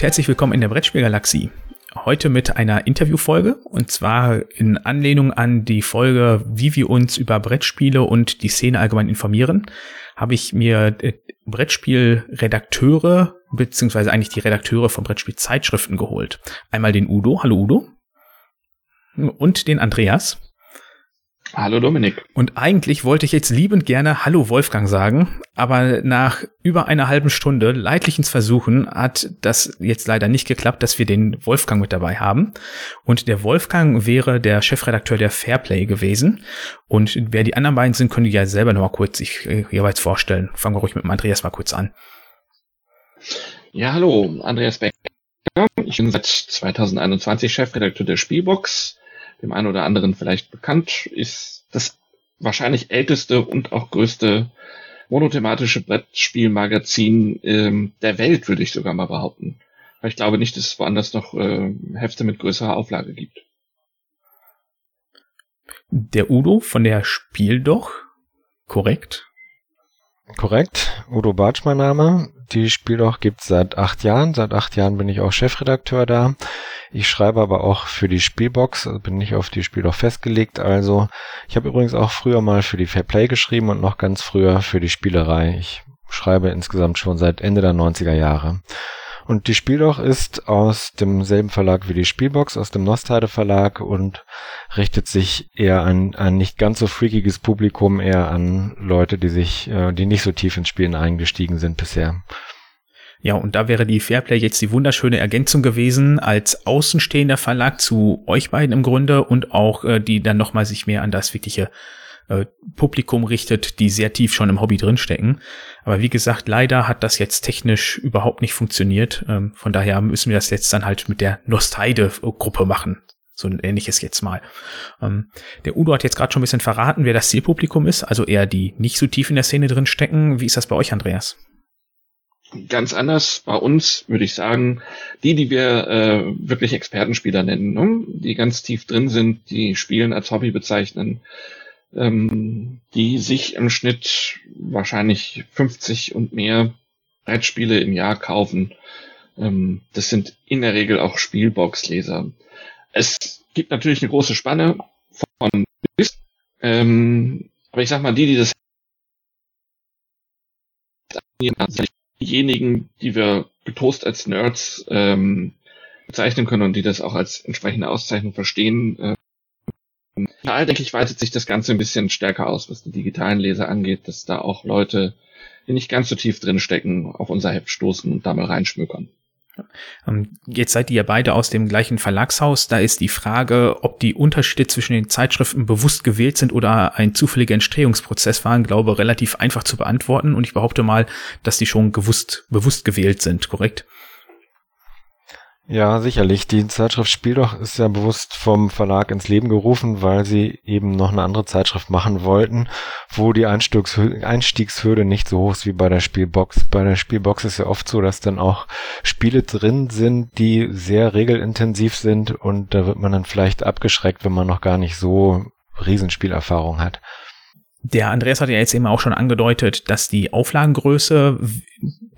Und herzlich willkommen in der Brettspielgalaxie. Heute mit einer Interviewfolge und zwar in Anlehnung an die Folge, wie wir uns über Brettspiele und die Szene allgemein informieren, habe ich mir äh, Brettspielredakteure beziehungsweise eigentlich die Redakteure von Brettspielzeitschriften geholt. Einmal den Udo, hallo Udo, und den Andreas. Hallo Dominik. Und eigentlich wollte ich jetzt liebend gerne Hallo Wolfgang sagen, aber nach über einer halben Stunde leidlichens Versuchen hat das jetzt leider nicht geklappt, dass wir den Wolfgang mit dabei haben. Und der Wolfgang wäre der Chefredakteur der Fairplay gewesen. Und wer die anderen beiden sind, können die ja selber noch mal kurz sich äh, jeweils vorstellen. Fangen wir ruhig mit dem Andreas mal kurz an. Ja, hallo, Andreas Becker. Ich bin seit 2021 Chefredakteur der Spielbox dem einen oder anderen vielleicht bekannt, ist das wahrscheinlich älteste und auch größte monothematische Brettspielmagazin ähm, der Welt, würde ich sogar mal behaupten. Weil ich glaube nicht, dass es woanders noch äh, Hefte mit größerer Auflage gibt. Der Udo von der Spiel doch, korrekt? Korrekt, Udo Bartsch mein Name. Die Spieldoch gibt's seit acht Jahren. Seit acht Jahren bin ich auch Chefredakteur da. Ich schreibe aber auch für die Spielbox, also bin nicht auf die Spieldoch festgelegt. Also ich habe übrigens auch früher mal für die Fairplay geschrieben und noch ganz früher für die Spielerei. Ich schreibe insgesamt schon seit Ende der 90er Jahre. Und die Spieldoch ist aus demselben Verlag wie die Spielbox, aus dem Nostheide Verlag und richtet sich eher an ein nicht ganz so freakiges Publikum, eher an Leute, die sich, äh, die nicht so tief ins Spielen eingestiegen sind bisher. Ja, und da wäre die Fairplay jetzt die wunderschöne Ergänzung gewesen als außenstehender Verlag zu euch beiden im Grunde und auch äh, die dann nochmal sich mehr an das wirkliche äh, Publikum richtet, die sehr tief schon im Hobby drinstecken. Aber wie gesagt, leider hat das jetzt technisch überhaupt nicht funktioniert. Ähm, von daher müssen wir das jetzt dann halt mit der Nostalde-Gruppe machen. So ein ähnliches jetzt mal. Ähm, der Udo hat jetzt gerade schon ein bisschen verraten, wer das Zielpublikum ist, also eher die nicht so tief in der Szene drin. Wie ist das bei euch, Andreas? Ganz anders bei uns würde ich sagen, die, die wir äh, wirklich Expertenspieler nennen, ne? die ganz tief drin sind, die Spielen als Hobby bezeichnen, ähm, die sich im Schnitt wahrscheinlich 50 und mehr Brettspiele im Jahr kaufen. Ähm, das sind in der Regel auch Spielbox-Leser. Es gibt natürlich eine große Spanne von bis, ähm, aber ich sag mal, die, die das diejenigen, die wir getoast als Nerds ähm, bezeichnen können und die das auch als entsprechende Auszeichnung verstehen, äh, ja, denke ich, weitet sich das Ganze ein bisschen stärker aus, was die digitalen Leser angeht, dass da auch Leute, die nicht ganz so tief drin stecken, auf unser Heft stoßen und da mal reinschmökern. Ähm, jetzt seid ihr beide aus dem gleichen Verlagshaus. Da ist die Frage, ob die Unterschiede zwischen den Zeitschriften bewusst gewählt sind oder ein zufälliger Entstehungsprozess waren, glaube relativ einfach zu beantworten. Und ich behaupte mal, dass die schon gewusst, bewusst gewählt sind, korrekt? Ja, sicherlich. Die Zeitschrift Spieldoch ist ja bewusst vom Verlag ins Leben gerufen, weil sie eben noch eine andere Zeitschrift machen wollten, wo die Einstiegshürde nicht so hoch ist wie bei der Spielbox. Bei der Spielbox ist ja oft so, dass dann auch Spiele drin sind, die sehr regelintensiv sind und da wird man dann vielleicht abgeschreckt, wenn man noch gar nicht so Riesenspielerfahrung hat. Der Andreas hat ja jetzt eben auch schon angedeutet, dass die Auflagengröße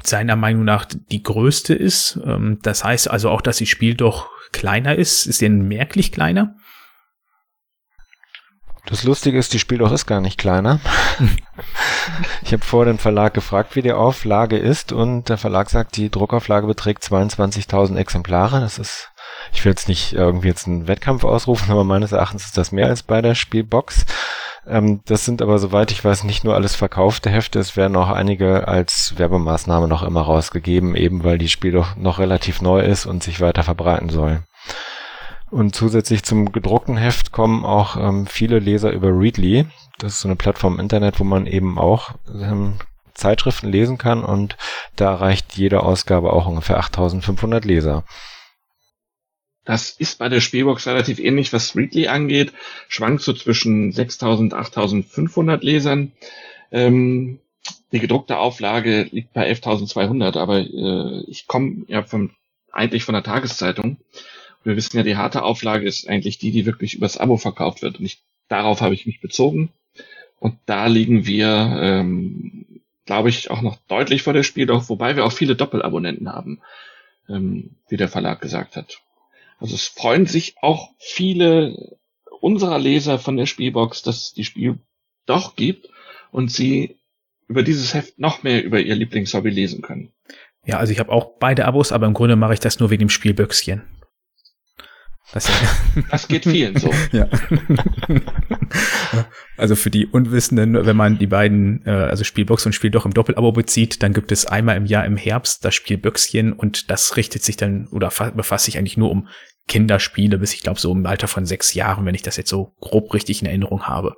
seiner Meinung nach die größte ist. Ähm, das heißt also auch, dass das Spiel doch kleiner ist. Ist denn merklich kleiner? Das Lustige ist, die Spiel doch ist gar nicht kleiner. ich habe vor den Verlag gefragt, wie die Auflage ist und der Verlag sagt, die Druckauflage beträgt 22.000 Exemplare. Das ist, ich will jetzt nicht irgendwie jetzt einen Wettkampf ausrufen, aber meines Erachtens ist das mehr als bei der Spielbox. Ähm, das sind aber, soweit ich weiß, nicht nur alles verkaufte Hefte. Es werden auch einige als Werbemaßnahme noch immer rausgegeben, eben weil die Spiel doch noch relativ neu ist und sich weiter verbreiten soll. Und zusätzlich zum gedruckten Heft kommen auch ähm, viele Leser über Readly. Das ist so eine Plattform im Internet, wo man eben auch ähm, Zeitschriften lesen kann und da erreicht jede Ausgabe auch ungefähr 8500 Leser. Das ist bei der Spielbox relativ ähnlich, was Readly angeht. Schwankt so zwischen 6000 und 8500 Lesern. Ähm, die gedruckte Auflage liegt bei 11.200, aber äh, ich komme ja von, eigentlich von der Tageszeitung. Wir wissen ja, die harte Auflage ist eigentlich die, die wirklich übers Abo verkauft wird. Und ich, darauf habe ich mich bezogen. Und da liegen wir, ähm, glaube ich, auch noch deutlich vor der Spieldoch, wobei wir auch viele Doppelabonnenten haben. ähm, wie der Verlag gesagt hat. Also es freuen sich auch viele unserer Leser von der Spielbox, dass es die Spiel doch gibt und sie über dieses Heft noch mehr über ihr Lieblingshobby lesen können. Ja, also ich habe auch beide Abos, aber im Grunde mache ich das nur wegen dem Spielböckschen. Das, das geht vielen so. ja. Also für die Unwissenden, wenn man die beiden, äh, also Spielbox und Spiel doch im Doppelabo bezieht, dann gibt es einmal im Jahr im Herbst das Spiel Böckschen und das richtet sich dann oder befasst sich eigentlich nur um Kinderspiele bis ich glaube so im Alter von sechs Jahren, wenn ich das jetzt so grob richtig in Erinnerung habe.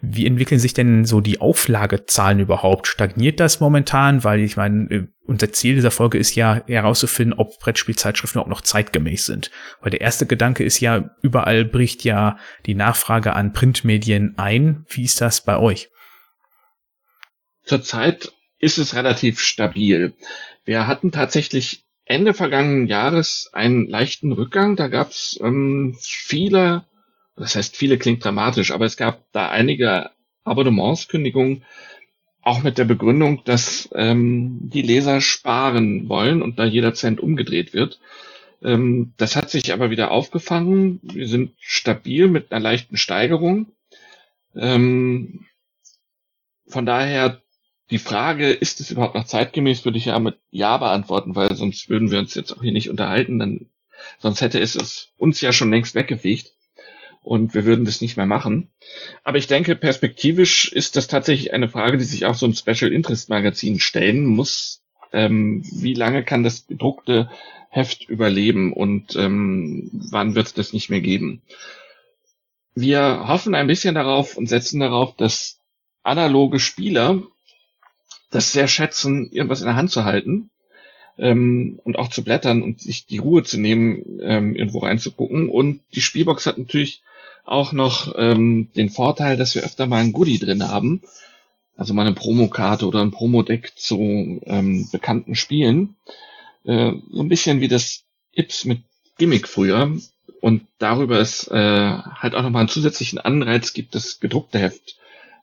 Wie entwickeln sich denn so die Auflagezahlen überhaupt? Stagniert das momentan? Weil ich meine, äh, unser Ziel dieser Folge ist ja herauszufinden, ob Brettspielzeitschriften auch noch zeitgemäß sind. Weil der erste Gedanke ist ja, überall bricht ja die Nachfrage an Printmedien ein. Wie ist das bei euch? Zurzeit ist es relativ stabil. Wir hatten tatsächlich Ende vergangenen Jahres einen leichten Rückgang. Da gab es ähm, viele das heißt, viele klingt dramatisch, aber es gab da einige Abonnementskündigungen, auch mit der Begründung, dass ähm, die Leser sparen wollen und da jeder Cent umgedreht wird. Ähm, das hat sich aber wieder aufgefangen. Wir sind stabil mit einer leichten Steigerung. Ähm, von daher die Frage, ist es überhaupt noch zeitgemäß, würde ich ja mit Ja beantworten, weil sonst würden wir uns jetzt auch hier nicht unterhalten, dann, sonst hätte es, es uns ja schon längst weggefegt und wir würden das nicht mehr machen. Aber ich denke, perspektivisch ist das tatsächlich eine Frage, die sich auch so ein Special Interest Magazin stellen muss. Ähm, wie lange kann das gedruckte Heft überleben und ähm, wann wird es das nicht mehr geben? Wir hoffen ein bisschen darauf und setzen darauf, dass analoge Spieler das sehr schätzen, irgendwas in der Hand zu halten ähm, und auch zu blättern und sich die Ruhe zu nehmen, ähm, irgendwo reinzugucken. Und die Spielbox hat natürlich auch noch ähm, den Vorteil, dass wir öfter mal ein Goodie drin haben. Also mal eine Promokarte oder ein Promodeck zu ähm, bekannten Spielen. Äh, so ein bisschen wie das Ips mit Gimmick früher. Und darüber ist äh, halt auch nochmal einen zusätzlichen Anreiz gibt, das gedruckte Heft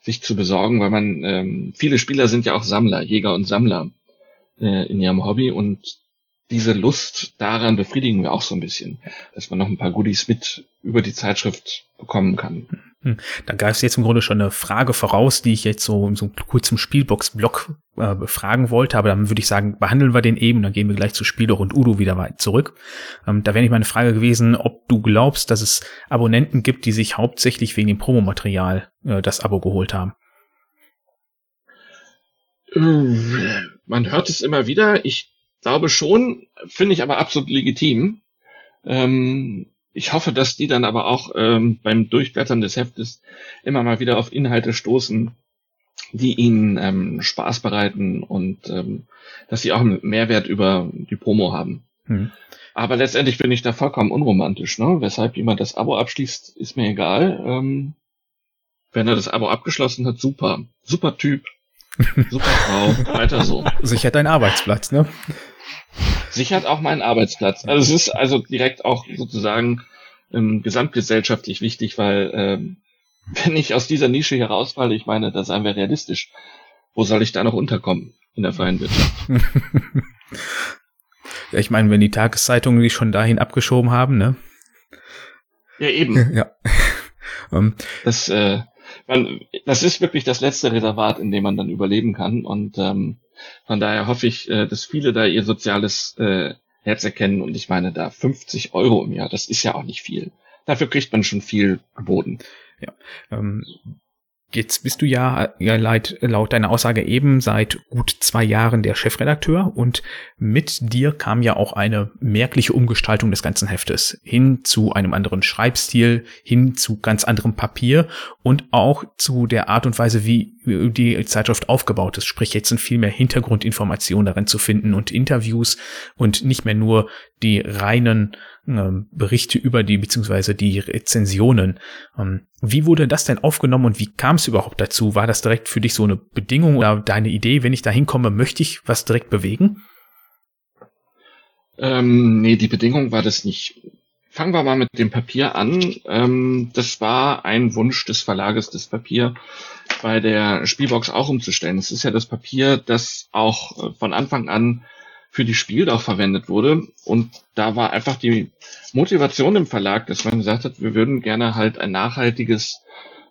sich zu besorgen, weil man ähm, viele Spieler sind ja auch Sammler, Jäger und Sammler äh, in ihrem Hobby und diese Lust daran befriedigen wir auch so ein bisschen, dass man noch ein paar Goodies mit über die Zeitschrift bekommen kann. Hm. Da gab es jetzt im Grunde schon eine Frage voraus, die ich jetzt so so einem kurzen Spielbox-Block äh, befragen wollte, aber dann würde ich sagen, behandeln wir den eben, dann gehen wir gleich zu Spieldoch und Udo wieder weit zurück. Ähm, da wäre nicht meine Frage gewesen, ob du glaubst, dass es Abonnenten gibt, die sich hauptsächlich wegen dem Promomaterial äh, das Abo geholt haben. Man hört es immer wieder. Ich glaube schon, finde ich aber absolut legitim. Ähm, ich hoffe, dass die dann aber auch ähm, beim Durchblättern des Heftes immer mal wieder auf Inhalte stoßen, die ihnen ähm, Spaß bereiten und ähm, dass sie auch einen Mehrwert über die Promo haben. Hm. Aber letztendlich bin ich da vollkommen unromantisch. Ne? Weshalb jemand das Abo abschließt, ist mir egal. Ähm, wenn er das Abo abgeschlossen hat, super. Super Typ. Super Frau. Weiter so. Sichert deinen Arbeitsplatz, ne? Sichert auch meinen Arbeitsplatz. Also es ist also direkt auch sozusagen ähm, gesamtgesellschaftlich wichtig, weil ähm, wenn ich aus dieser Nische herausfalle, ich meine, da seien wir realistisch, wo soll ich da noch unterkommen in der freien Wirtschaft? ja, ich meine, wenn die Tageszeitungen die schon dahin abgeschoben haben, ne? Ja, eben. ja. um, das, äh, man, das ist wirklich das letzte Reservat, in dem man dann überleben kann. Und ähm, von daher hoffe ich, äh, dass viele da ihr soziales äh, Herz erkennen. Und ich meine, da 50 Euro im Jahr, das ist ja auch nicht viel. Dafür kriegt man schon viel geboten. Ja. Ähm, Jetzt bist du ja, ja laut, laut deiner Aussage eben seit gut zwei Jahren der Chefredakteur und mit dir kam ja auch eine merkliche Umgestaltung des ganzen Heftes hin zu einem anderen Schreibstil, hin zu ganz anderem Papier und auch zu der Art und Weise, wie die Zeitschrift aufgebaut ist. Sprich, jetzt sind viel mehr Hintergrundinformationen darin zu finden und Interviews und nicht mehr nur die reinen ähm, Berichte über die, beziehungsweise die Rezensionen. Ähm, wie wurde das denn aufgenommen und wie kam es überhaupt dazu? War das direkt für dich so eine Bedingung oder deine Idee, wenn ich da hinkomme, möchte ich was direkt bewegen? Ähm, nee, die Bedingung war das nicht. Fangen wir mal mit dem Papier an. Ähm, das war ein Wunsch des Verlages, das Papier bei der Spielbox auch umzustellen. Es ist ja das Papier, das auch äh, von Anfang an für die Spiel auch verwendet wurde. Und da war einfach die Motivation im Verlag, dass man gesagt hat, wir würden gerne halt ein nachhaltiges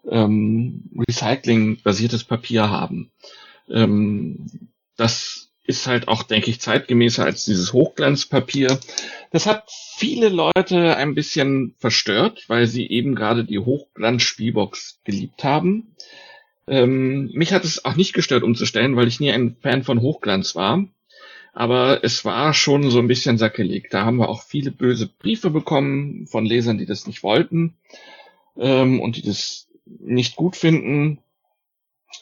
ähm, Recycling-basiertes Papier haben. Ähm, das ist halt auch, denke ich, zeitgemäßer als dieses Hochglanzpapier. Das hat viele Leute ein bisschen verstört, weil sie eben gerade die Hochglanz-Spielbox geliebt haben. Ähm, mich hat es auch nicht gestört umzustellen, weil ich nie ein Fan von Hochglanz war. Aber es war schon so ein bisschen sackelig. Da haben wir auch viele böse Briefe bekommen von Lesern, die das nicht wollten ähm, und die das nicht gut finden.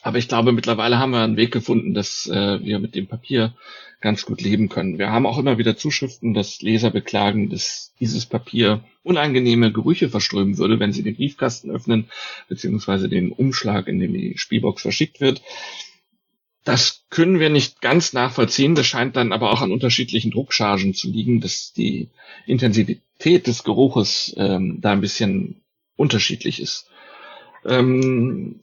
Aber ich glaube, mittlerweile haben wir einen Weg gefunden, dass äh, wir mit dem Papier ganz gut leben können. Wir haben auch immer wieder Zuschriften, dass Leser beklagen, dass dieses Papier unangenehme Gerüche verströmen würde, wenn sie den Briefkasten öffnen, beziehungsweise den Umschlag, in dem die Spielbox verschickt wird. Das können wir nicht ganz nachvollziehen. Das scheint dann aber auch an unterschiedlichen Druckchargen zu liegen, dass die Intensivität des Geruches ähm, da ein bisschen unterschiedlich ist. Ähm,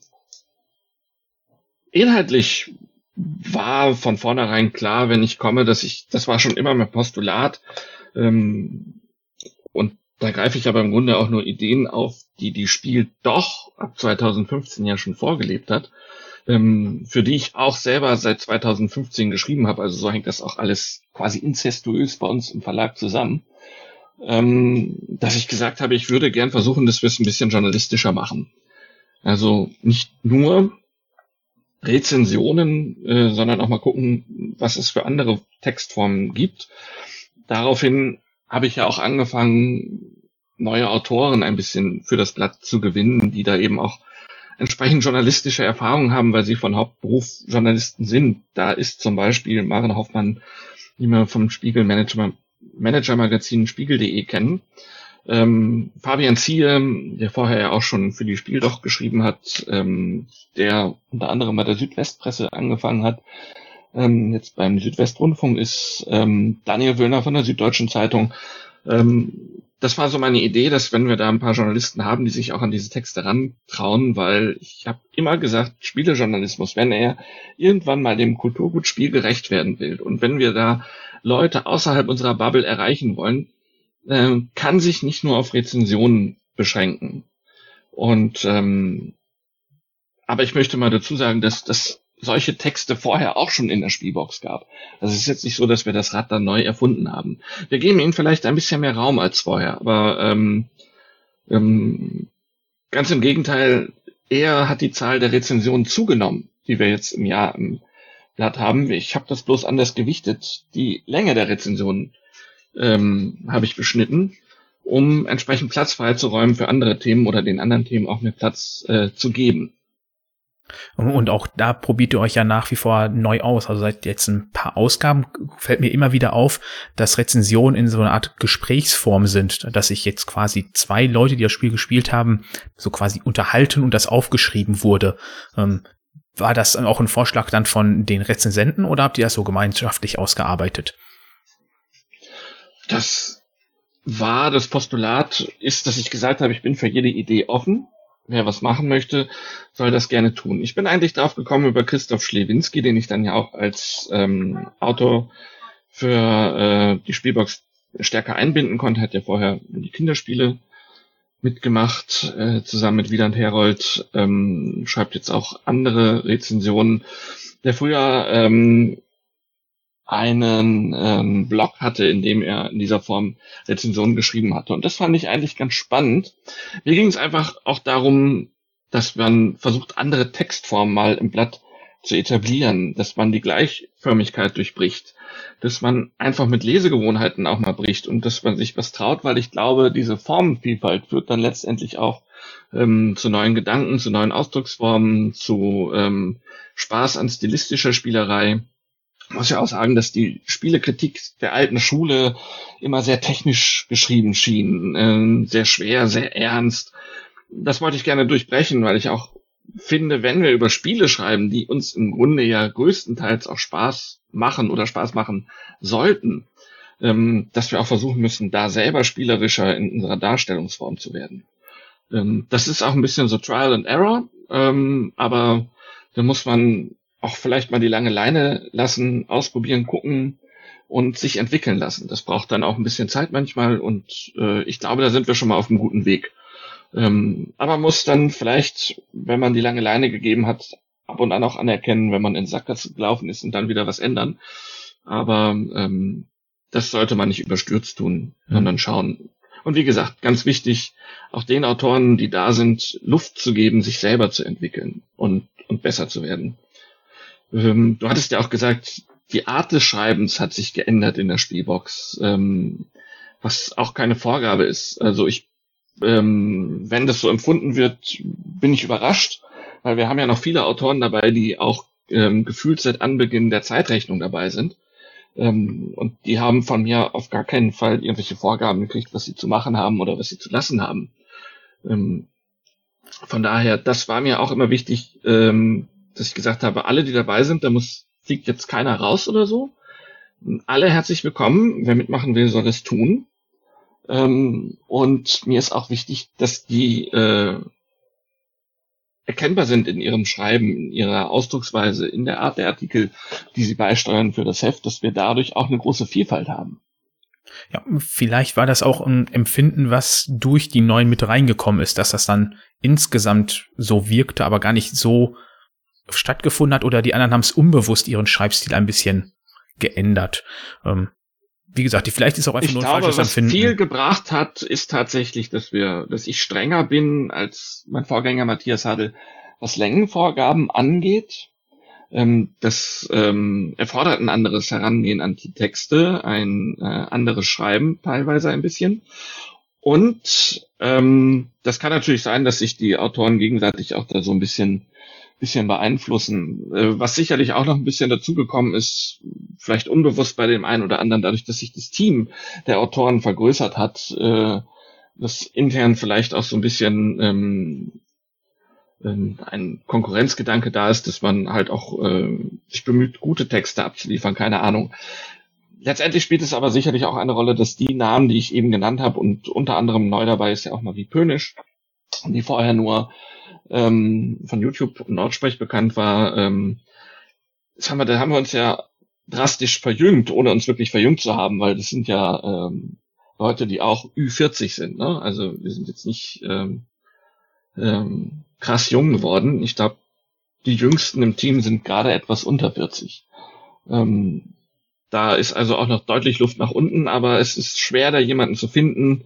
inhaltlich war von vornherein klar, wenn ich komme, dass ich, das war schon immer mein Postulat. Ähm, und da greife ich aber im Grunde auch nur Ideen auf, die die Spiel doch ab 2015 ja schon vorgelebt hat, ähm, für die ich auch selber seit 2015 geschrieben habe. Also so hängt das auch alles quasi incestuös bei uns im Verlag zusammen. Ähm, dass ich gesagt habe, ich würde gern versuchen, dass wir es ein bisschen journalistischer machen. Also nicht nur Rezensionen, äh, sondern auch mal gucken, was es für andere Textformen gibt. Daraufhin habe ich ja auch angefangen, neue Autoren ein bisschen für das Blatt zu gewinnen, die da eben auch entsprechend journalistische Erfahrungen haben, weil sie von Hauptberuf Journalisten sind. Da ist zum Beispiel Maren Hoffmann, die wir vom Spiegel Manager, Manager Magazin Spiegel.de kennen, ähm, Fabian Ziehe, der vorher ja auch schon für die Spiel doch geschrieben hat, ähm, der unter anderem bei der Südwestpresse angefangen hat, ähm, jetzt beim Südwestrundfunk ist ähm, Daniel Wöhner von der Süddeutschen Zeitung. Ähm, das war so meine Idee, dass wenn wir da ein paar Journalisten haben, die sich auch an diese Texte rantrauen, weil ich habe immer gesagt, Spielejournalismus, wenn er irgendwann mal dem Kulturgutspiel gerecht werden will und wenn wir da Leute außerhalb unserer Bubble erreichen wollen, äh, kann sich nicht nur auf Rezensionen beschränken. Und ähm, aber ich möchte mal dazu sagen, dass das solche Texte vorher auch schon in der Spielbox gab. Das ist jetzt nicht so, dass wir das Rad dann neu erfunden haben. Wir geben ihnen vielleicht ein bisschen mehr Raum als vorher, aber ähm, ähm, ganz im Gegenteil, eher hat die Zahl der Rezensionen zugenommen, die wir jetzt im Jahr im Blatt haben. Ich habe das bloß anders gewichtet. Die Länge der Rezensionen ähm, habe ich beschnitten, um entsprechend Platz freizuräumen für andere Themen oder den anderen Themen auch mehr Platz äh, zu geben. Und auch da probiert ihr euch ja nach wie vor neu aus. Also seit jetzt ein paar Ausgaben fällt mir immer wieder auf, dass Rezensionen in so einer Art Gesprächsform sind, dass sich jetzt quasi zwei Leute, die das Spiel gespielt haben, so quasi unterhalten und das aufgeschrieben wurde. Ähm, war das auch ein Vorschlag dann von den Rezensenten oder habt ihr das so gemeinschaftlich ausgearbeitet? Das war das Postulat, ist, dass ich gesagt habe, ich bin für jede Idee offen. Wer was machen möchte, soll das gerne tun. Ich bin eigentlich drauf gekommen über Christoph Schlewinski, den ich dann ja auch als ähm, Autor für äh, die Spielbox stärker einbinden konnte. Hat ja vorher die Kinderspiele mitgemacht, äh, zusammen mit Wieland Herold, ähm, schreibt jetzt auch andere Rezensionen. Der früher ähm, einen ähm, Blog hatte, in dem er in dieser Form Rezensionen geschrieben hatte. Und das fand ich eigentlich ganz spannend. Mir ging es einfach auch darum, dass man versucht, andere Textformen mal im Blatt zu etablieren, dass man die Gleichförmigkeit durchbricht, dass man einfach mit Lesegewohnheiten auch mal bricht und dass man sich was traut, weil ich glaube, diese Formenvielfalt führt dann letztendlich auch ähm, zu neuen Gedanken, zu neuen Ausdrucksformen, zu ähm, Spaß an stilistischer Spielerei muss ja auch sagen, dass die Spielekritik der alten Schule immer sehr technisch geschrieben schien, äh, sehr schwer, sehr ernst. Das wollte ich gerne durchbrechen, weil ich auch finde, wenn wir über Spiele schreiben, die uns im Grunde ja größtenteils auch Spaß machen oder Spaß machen sollten, ähm, dass wir auch versuchen müssen, da selber spielerischer in unserer Darstellungsform zu werden. Ähm, das ist auch ein bisschen so Trial and Error, ähm, aber da muss man auch vielleicht mal die lange Leine lassen, ausprobieren, gucken, und sich entwickeln lassen. Das braucht dann auch ein bisschen Zeit manchmal und äh, ich glaube, da sind wir schon mal auf einem guten Weg. Ähm, aber man muss dann vielleicht, wenn man die lange Leine gegeben hat, ab und an auch anerkennen, wenn man in Sackgasse gelaufen ist und dann wieder was ändern. Aber ähm, das sollte man nicht überstürzt tun, mhm. sondern schauen. Und wie gesagt, ganz wichtig, auch den Autoren, die da sind, Luft zu geben, sich selber zu entwickeln und, und besser zu werden. Ähm, du hattest ja auch gesagt, die Art des Schreibens hat sich geändert in der Spielbox, ähm, was auch keine Vorgabe ist. Also ich, ähm, wenn das so empfunden wird, bin ich überrascht, weil wir haben ja noch viele Autoren dabei, die auch ähm, gefühlt seit Anbeginn der Zeitrechnung dabei sind. Ähm, und die haben von mir auf gar keinen Fall irgendwelche Vorgaben gekriegt, was sie zu machen haben oder was sie zu lassen haben. Ähm, von daher, das war mir auch immer wichtig, ähm, dass ich gesagt habe, alle, die dabei sind, da muss fliegt jetzt keiner raus oder so. Alle herzlich willkommen. Wer mitmachen will, soll es tun. Ähm, und mir ist auch wichtig, dass die äh, erkennbar sind in ihrem Schreiben, in ihrer Ausdrucksweise, in der Art der Artikel, die sie beisteuern für das Heft, dass wir dadurch auch eine große Vielfalt haben. Ja, vielleicht war das auch ein Empfinden, was durch die neuen mit reingekommen ist, dass das dann insgesamt so wirkte, aber gar nicht so stattgefunden hat oder die anderen haben es unbewusst ihren Schreibstil ein bisschen geändert. Ähm, wie gesagt, vielleicht ist auch einfach ich nur ein glaube, falsches was Empfinden. viel gebracht hat, ist tatsächlich, dass wir, dass ich strenger bin als mein Vorgänger Matthias Hadel, was Längenvorgaben angeht. Ähm, das ähm, erfordert ein anderes Herangehen an die Texte, ein äh, anderes Schreiben teilweise ein bisschen. Und ähm, das kann natürlich sein, dass sich die Autoren gegenseitig auch da so ein bisschen bisschen beeinflussen. Äh, was sicherlich auch noch ein bisschen dazugekommen ist, vielleicht unbewusst bei dem einen oder anderen, dadurch, dass sich das Team der Autoren vergrößert hat, äh, dass intern vielleicht auch so ein bisschen ähm, ähm, ein Konkurrenzgedanke da ist, dass man halt auch äh, sich bemüht, gute Texte abzuliefern, keine Ahnung. Letztendlich spielt es aber sicherlich auch eine Rolle, dass die Namen, die ich eben genannt habe, und unter anderem neu dabei ist ja auch Marie Pönisch, die vorher nur ähm, von YouTube und Nordsprech bekannt war, ähm, das haben wir, da haben wir uns ja drastisch verjüngt, ohne uns wirklich verjüngt zu haben, weil das sind ja ähm, Leute, die auch Ü40 sind. Ne? Also wir sind jetzt nicht ähm, ähm, krass jung geworden. Ich glaube, die Jüngsten im Team sind gerade etwas unter 40. Ähm, da ist also auch noch deutlich Luft nach unten, aber es ist schwer, da jemanden zu finden,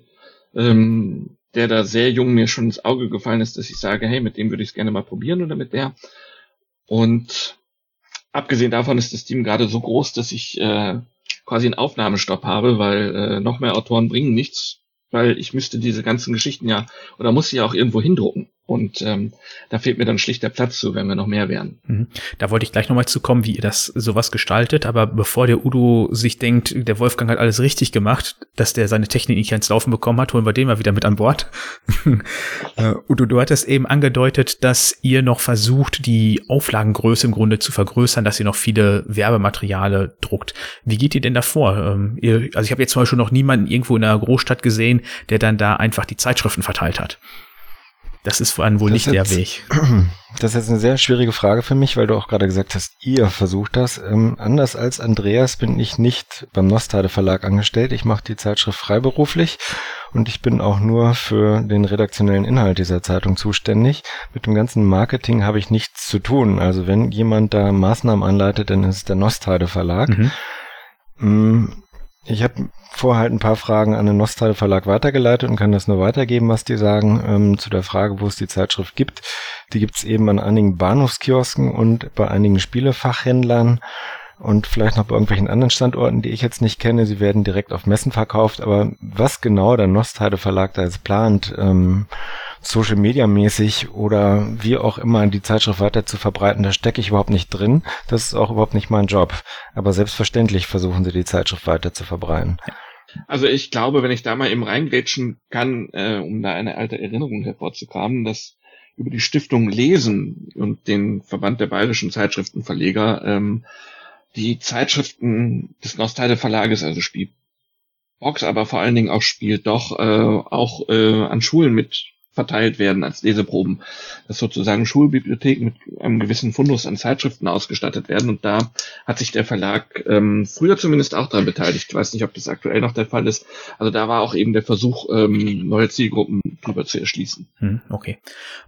ähm, der da sehr jung mir schon ins Auge gefallen ist, dass ich sage, hey, mit dem würde ich es gerne mal probieren oder mit der. Und abgesehen davon ist das Team gerade so groß, dass ich äh, quasi einen Aufnahmestopp habe, weil äh, noch mehr Autoren bringen nichts, weil ich müsste diese ganzen Geschichten ja oder muss sie ja auch irgendwo hindrucken. Und ähm, da fehlt mir dann schlicht der Platz zu, wenn wir noch mehr wären. Mhm. Da wollte ich gleich nochmal zu kommen, wie ihr das sowas gestaltet. Aber bevor der Udo sich denkt, der Wolfgang hat alles richtig gemacht, dass der seine Technik nicht ans Laufen bekommen hat, holen wir den mal wieder mit an Bord. uh, Udo, du hattest eben angedeutet, dass ihr noch versucht, die Auflagengröße im Grunde zu vergrößern, dass ihr noch viele Werbemateriale druckt. Wie geht ihr denn davor? Ähm, ihr, also ich habe jetzt zum Beispiel noch niemanden irgendwo in einer Großstadt gesehen, der dann da einfach die Zeitschriften verteilt hat. Das ist vor allem wohl das nicht der Weg. Das ist jetzt eine sehr schwierige Frage für mich, weil du auch gerade gesagt hast, ihr versucht das. Ähm, anders als Andreas bin ich nicht beim Nostade Verlag angestellt. Ich mache die Zeitschrift freiberuflich und ich bin auch nur für den redaktionellen Inhalt dieser Zeitung zuständig. Mit dem ganzen Marketing habe ich nichts zu tun. Also wenn jemand da Maßnahmen anleitet, dann ist es der Nostade Verlag. Mhm. Ich habe vorher halt ein paar Fragen an den Nostal Verlag weitergeleitet und kann das nur weitergeben, was die sagen ähm, zu der Frage, wo es die Zeitschrift gibt. Die gibt's eben an einigen Bahnhofskiosken und bei einigen Spielefachhändlern und vielleicht noch bei irgendwelchen anderen Standorten, die ich jetzt nicht kenne. Sie werden direkt auf Messen verkauft, aber was genau der Nostheide Verlag da jetzt plant, ähm, Social Media mäßig oder wie auch immer die Zeitschrift weiter zu verbreiten, da stecke ich überhaupt nicht drin. Das ist auch überhaupt nicht mein Job. Aber selbstverständlich versuchen sie die Zeitschrift weiter zu verbreiten. Also ich glaube, wenn ich da mal eben reingrätschen kann, äh, um da eine alte Erinnerung hervorzukramen, dass über die Stiftung Lesen und den Verband der bayerischen Zeitschriftenverleger ähm, die Zeitschriften des Nostalde Verlages, also Spielbox, aber vor allen Dingen auch Spiel doch äh, auch äh, an Schulen mit verteilt werden als Leseproben, dass sozusagen Schulbibliotheken mit einem gewissen Fundus an Zeitschriften ausgestattet werden. Und da hat sich der Verlag ähm, früher zumindest auch daran beteiligt. Ich weiß nicht, ob das aktuell noch der Fall ist. Also da war auch eben der Versuch, ähm, neue Zielgruppen drüber zu erschließen. Hm, okay.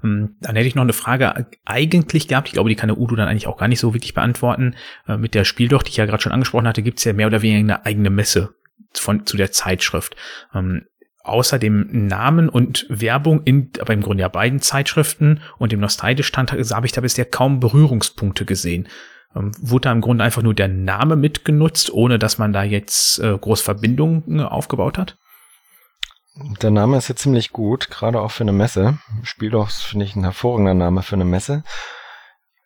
Ähm, dann hätte ich noch eine Frage eigentlich gehabt. Ich glaube, die kann der Udo dann eigentlich auch gar nicht so wirklich beantworten. Äh, mit der Spieldoch, die ich ja gerade schon angesprochen hatte, gibt es ja mehr oder weniger eine eigene Messe von, zu der Zeitschrift. Ähm, außer dem Namen und Werbung in, aber im Grunde ja beiden Zeitschriften und dem Nostalgisch-Stand habe ich da bisher kaum Berührungspunkte gesehen. Ähm, wurde da im Grunde einfach nur der Name mitgenutzt, ohne dass man da jetzt äh, groß Verbindungen äh, aufgebaut hat? Der Name ist jetzt ziemlich gut, gerade auch für eine Messe. Spieldochs finde ich ein hervorragender Name für eine Messe.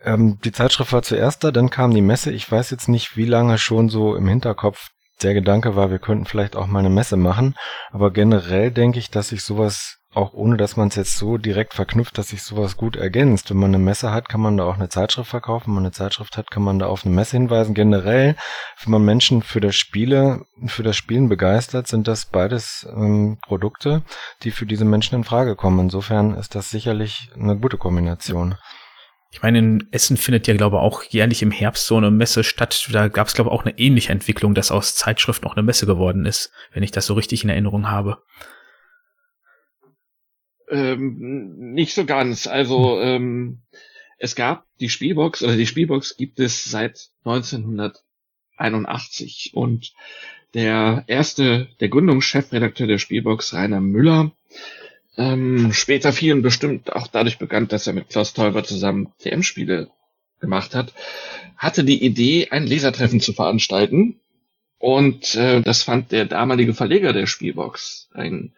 Ähm, die Zeitschrift war zuerst da, dann kam die Messe. Ich weiß jetzt nicht, wie lange schon so im Hinterkopf der Gedanke war, wir könnten vielleicht auch mal eine Messe machen. Aber generell denke ich, dass sich sowas, auch ohne dass man es jetzt so direkt verknüpft, dass sich sowas gut ergänzt. Wenn man eine Messe hat, kann man da auch eine Zeitschrift verkaufen. Wenn man eine Zeitschrift hat, kann man da auf eine Messe hinweisen. Generell, wenn man Menschen für das Spiele, für das Spielen begeistert, sind das beides ähm, Produkte, die für diese Menschen in Frage kommen. Insofern ist das sicherlich eine gute Kombination. Ich meine, in Essen findet ja, glaube ich, auch jährlich im Herbst so eine Messe statt. Da gab es, glaube ich, auch eine ähnliche Entwicklung, dass aus Zeitschrift noch eine Messe geworden ist, wenn ich das so richtig in Erinnerung habe. Ähm, nicht so ganz. Also hm. ähm, es gab die Spielbox, oder die Spielbox gibt es seit 1981 und der erste, der Gründungschefredakteur der Spielbox, Rainer Müller, ähm, später vielen bestimmt auch dadurch bekannt, dass er mit Klaus Teuber zusammen TM-Spiele gemacht hat, hatte die Idee, ein Lesertreffen zu veranstalten. Und äh, das fand der damalige Verleger der Spielbox, ein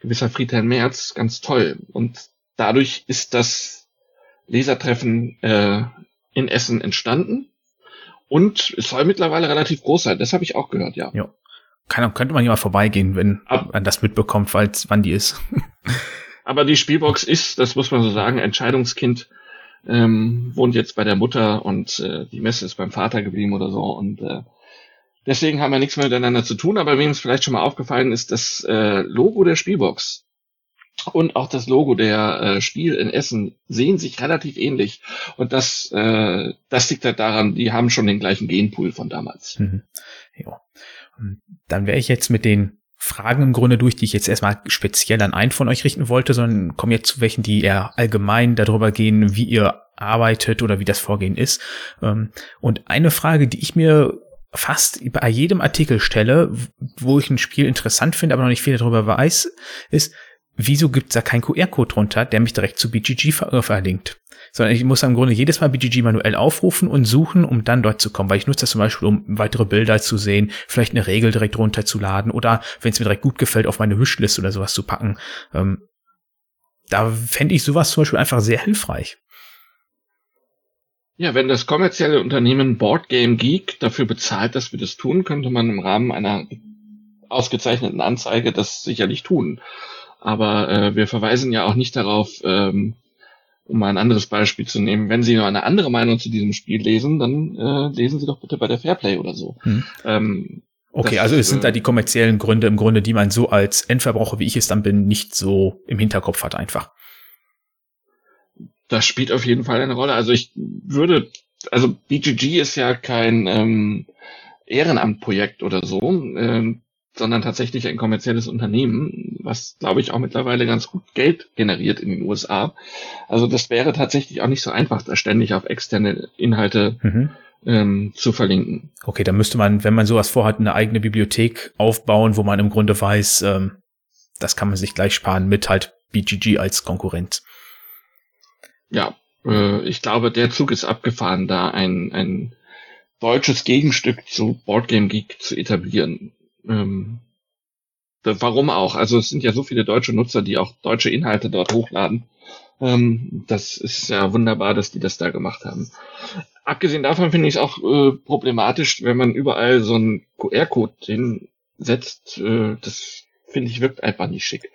gewisser Friedhelm Merz, ganz toll. Und dadurch ist das Lesertreffen äh, in Essen entstanden. Und es soll mittlerweile relativ groß sein. Das habe ich auch gehört, ja. ja. Kann, könnte man hier mal vorbeigehen, wenn Ab man das mitbekommt, falls wann die ist. Aber die Spielbox ist, das muss man so sagen, Entscheidungskind. Ähm, wohnt jetzt bei der Mutter und äh, die Messe ist beim Vater geblieben oder so. Und äh, deswegen haben wir nichts mehr miteinander zu tun. Aber wem es vielleicht schon mal aufgefallen ist, das äh, Logo der Spielbox und auch das Logo der äh, Spiel in Essen sehen sich relativ ähnlich. Und das, äh, das liegt halt daran, die haben schon den gleichen Genpool von damals. Mhm. Ja. Dann wäre ich jetzt mit den Fragen im Grunde durch, die ich jetzt erstmal speziell an einen von euch richten wollte, sondern komme jetzt zu welchen, die eher allgemein darüber gehen, wie ihr arbeitet oder wie das Vorgehen ist. Ähm, und eine Frage, die ich mir fast bei jedem Artikel stelle, wo ich ein Spiel interessant finde, aber noch nicht viel darüber weiß, ist, wieso gibt es da keinen QR-Code drunter, der mich direkt zu BGG ver verlinkt? Sondern ich muss im Grunde jedes Mal BGG manuell aufrufen und suchen, um dann dort zu kommen. Weil ich nutze das zum Beispiel, um weitere Bilder zu sehen, vielleicht eine Regel direkt runterzuladen oder, wenn es mir direkt gut gefällt, auf meine Wishlist oder sowas zu packen. Ähm, da fände ich sowas zum Beispiel einfach sehr hilfreich. Ja, wenn das kommerzielle Unternehmen Boardgame Geek dafür bezahlt, dass wir das tun, könnte man im Rahmen einer ausgezeichneten Anzeige das sicherlich tun. Aber äh, wir verweisen ja auch nicht darauf, ähm, um mal ein anderes Beispiel zu nehmen, wenn Sie noch eine andere Meinung zu diesem Spiel lesen, dann äh, lesen Sie doch bitte bei der Fairplay oder so. Hm. Ähm, okay, also es sind da äh, die kommerziellen Gründe im Grunde, die man so als Endverbraucher, wie ich es dann bin, nicht so im Hinterkopf hat einfach. Das spielt auf jeden Fall eine Rolle. Also ich würde, also BGG ist ja kein ähm, Ehrenamtprojekt oder so. Ähm, sondern tatsächlich ein kommerzielles Unternehmen, was, glaube ich, auch mittlerweile ganz gut Geld generiert in den USA. Also das wäre tatsächlich auch nicht so einfach, da ständig auf externe Inhalte mhm. ähm, zu verlinken. Okay, dann müsste man, wenn man sowas vorhat, eine eigene Bibliothek aufbauen, wo man im Grunde weiß, ähm, das kann man sich gleich sparen mit halt BGG als Konkurrenz. Ja, äh, ich glaube, der Zug ist abgefahren, da ein, ein deutsches Gegenstück zu Boardgame Geek zu etablieren. Ähm, warum auch? Also es sind ja so viele deutsche Nutzer, die auch deutsche Inhalte dort hochladen. Ähm, das ist ja wunderbar, dass die das da gemacht haben. Abgesehen davon finde ich es auch äh, problematisch, wenn man überall so einen QR-Code hinsetzt. Äh, das finde ich wirkt einfach nicht schick.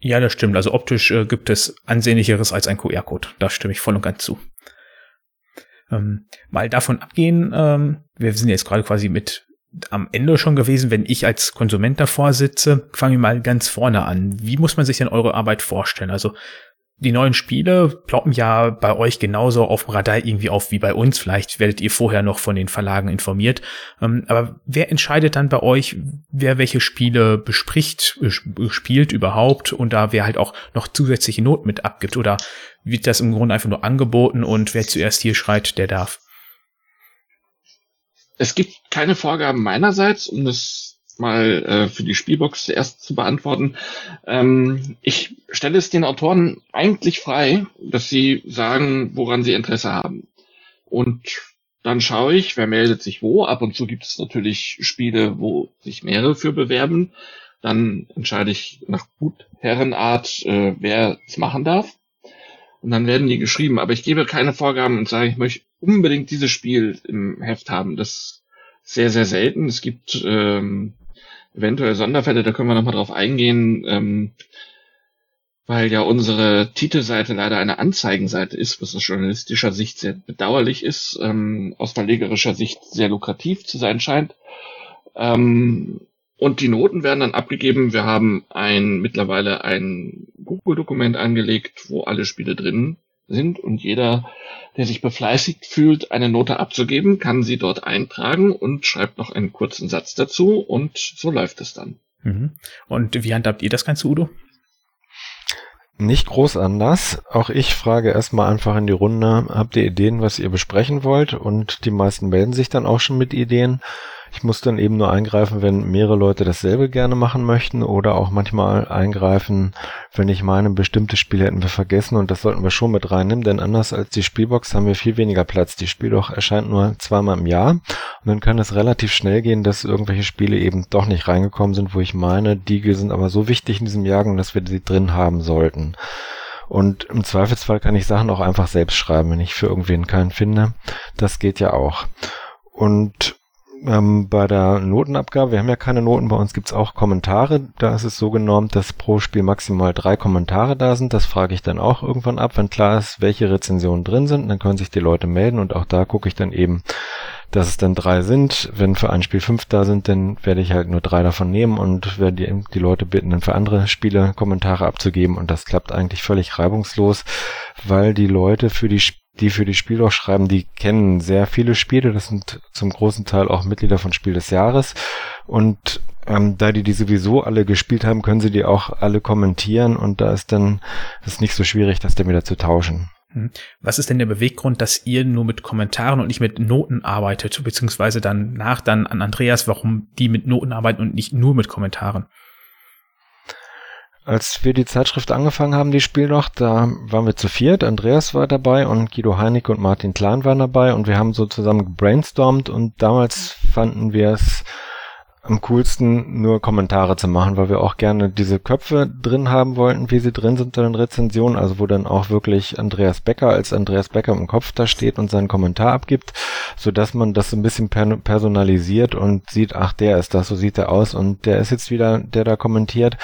Ja, das stimmt. Also optisch äh, gibt es ansehnlicheres als ein QR-Code. Da stimme ich voll und ganz zu. Ähm, mal davon abgehen, ähm, wir sind jetzt gerade quasi mit am Ende schon gewesen, wenn ich als Konsument davor sitze. Fangen wir mal ganz vorne an. Wie muss man sich denn eure Arbeit vorstellen? Also die neuen Spiele ploppen ja bei euch genauso auf dem Radar irgendwie auf wie bei uns. Vielleicht werdet ihr vorher noch von den Verlagen informiert. Ähm, aber wer entscheidet dann bei euch, wer welche Spiele bespricht, spielt überhaupt und da wer halt auch noch zusätzliche Noten mit abgibt? Oder wird das im Grunde einfach nur angeboten und wer zuerst hier schreit, der darf? Es gibt keine Vorgaben meinerseits, um das mal äh, für die Spielbox zuerst zu beantworten. Ähm, ich stelle es den Autoren eigentlich frei, dass sie sagen, woran sie Interesse haben. Und dann schaue ich, wer meldet sich wo. Ab und zu gibt es natürlich Spiele, wo sich mehrere für bewerben. Dann entscheide ich nach Gutherrenart, äh, wer es machen darf. Und dann werden die geschrieben. Aber ich gebe keine Vorgaben und sage, ich möchte unbedingt dieses Spiel im Heft haben. Das ist sehr, sehr selten. Es gibt ähm, eventuell Sonderfälle, da können wir nochmal drauf eingehen, ähm, weil ja unsere Titelseite leider eine Anzeigenseite ist, was aus journalistischer Sicht sehr bedauerlich ist, ähm, aus verlegerischer Sicht sehr lukrativ zu sein scheint. Ähm, und die Noten werden dann abgegeben. Wir haben ein mittlerweile ein Google-Dokument angelegt, wo alle Spiele drin sind und jeder, der sich befleißigt fühlt, eine Note abzugeben, kann sie dort eintragen und schreibt noch einen kurzen Satz dazu und so läuft es dann. Mhm. Und wie handhabt ihr das Ganze, Udo? Nicht groß anders. Auch ich frage erstmal einfach in die Runde, habt ihr Ideen, was ihr besprechen wollt? Und die meisten melden sich dann auch schon mit Ideen. Ich muss dann eben nur eingreifen, wenn mehrere Leute dasselbe gerne machen möchten oder auch manchmal eingreifen, wenn ich meine, bestimmte Spiele hätten wir vergessen und das sollten wir schon mit reinnehmen, denn anders als die Spielbox haben wir viel weniger Platz. Die Spielbox erscheint nur zweimal im Jahr und dann kann es relativ schnell gehen, dass irgendwelche Spiele eben doch nicht reingekommen sind, wo ich meine, die sind aber so wichtig in diesem Jahrgang, dass wir sie drin haben sollten. Und im Zweifelsfall kann ich Sachen auch einfach selbst schreiben, wenn ich für irgendwen keinen finde. Das geht ja auch. Und ähm, bei der Notenabgabe, wir haben ja keine Noten, bei uns gibt's auch Kommentare. Da ist es so genormt, dass pro Spiel maximal drei Kommentare da sind. Das frage ich dann auch irgendwann ab, wenn klar ist, welche Rezensionen drin sind. Dann können sich die Leute melden und auch da gucke ich dann eben, dass es dann drei sind. Wenn für ein Spiel fünf da sind, dann werde ich halt nur drei davon nehmen und werde die, die Leute bitten, dann für andere Spiele Kommentare abzugeben. Und das klappt eigentlich völlig reibungslos, weil die Leute für die Spiele die für die Spiel auch schreiben, die kennen sehr viele Spiele. Das sind zum großen Teil auch Mitglieder von Spiel des Jahres. Und ähm, da die die sowieso alle gespielt haben, können sie die auch alle kommentieren. Und da ist dann ist nicht so schwierig, das dann wieder zu tauschen. Hm. Was ist denn der Beweggrund, dass ihr nur mit Kommentaren und nicht mit Noten arbeitet, beziehungsweise dann nach dann an Andreas, warum die mit Noten arbeiten und nicht nur mit Kommentaren? Als wir die Zeitschrift angefangen haben, die Spiel noch, da waren wir zu viert. Andreas war dabei und Guido Heinicke und Martin Klein waren dabei und wir haben so zusammen gebrainstormt und damals fanden wir es am coolsten, nur Kommentare zu machen, weil wir auch gerne diese Köpfe drin haben wollten, wie sie drin sind in den Rezensionen, also wo dann auch wirklich Andreas Becker als Andreas Becker im Kopf da steht und seinen Kommentar abgibt, so dass man das so ein bisschen personalisiert und sieht, ach, der ist das, so sieht er aus und der ist jetzt wieder, der da kommentiert.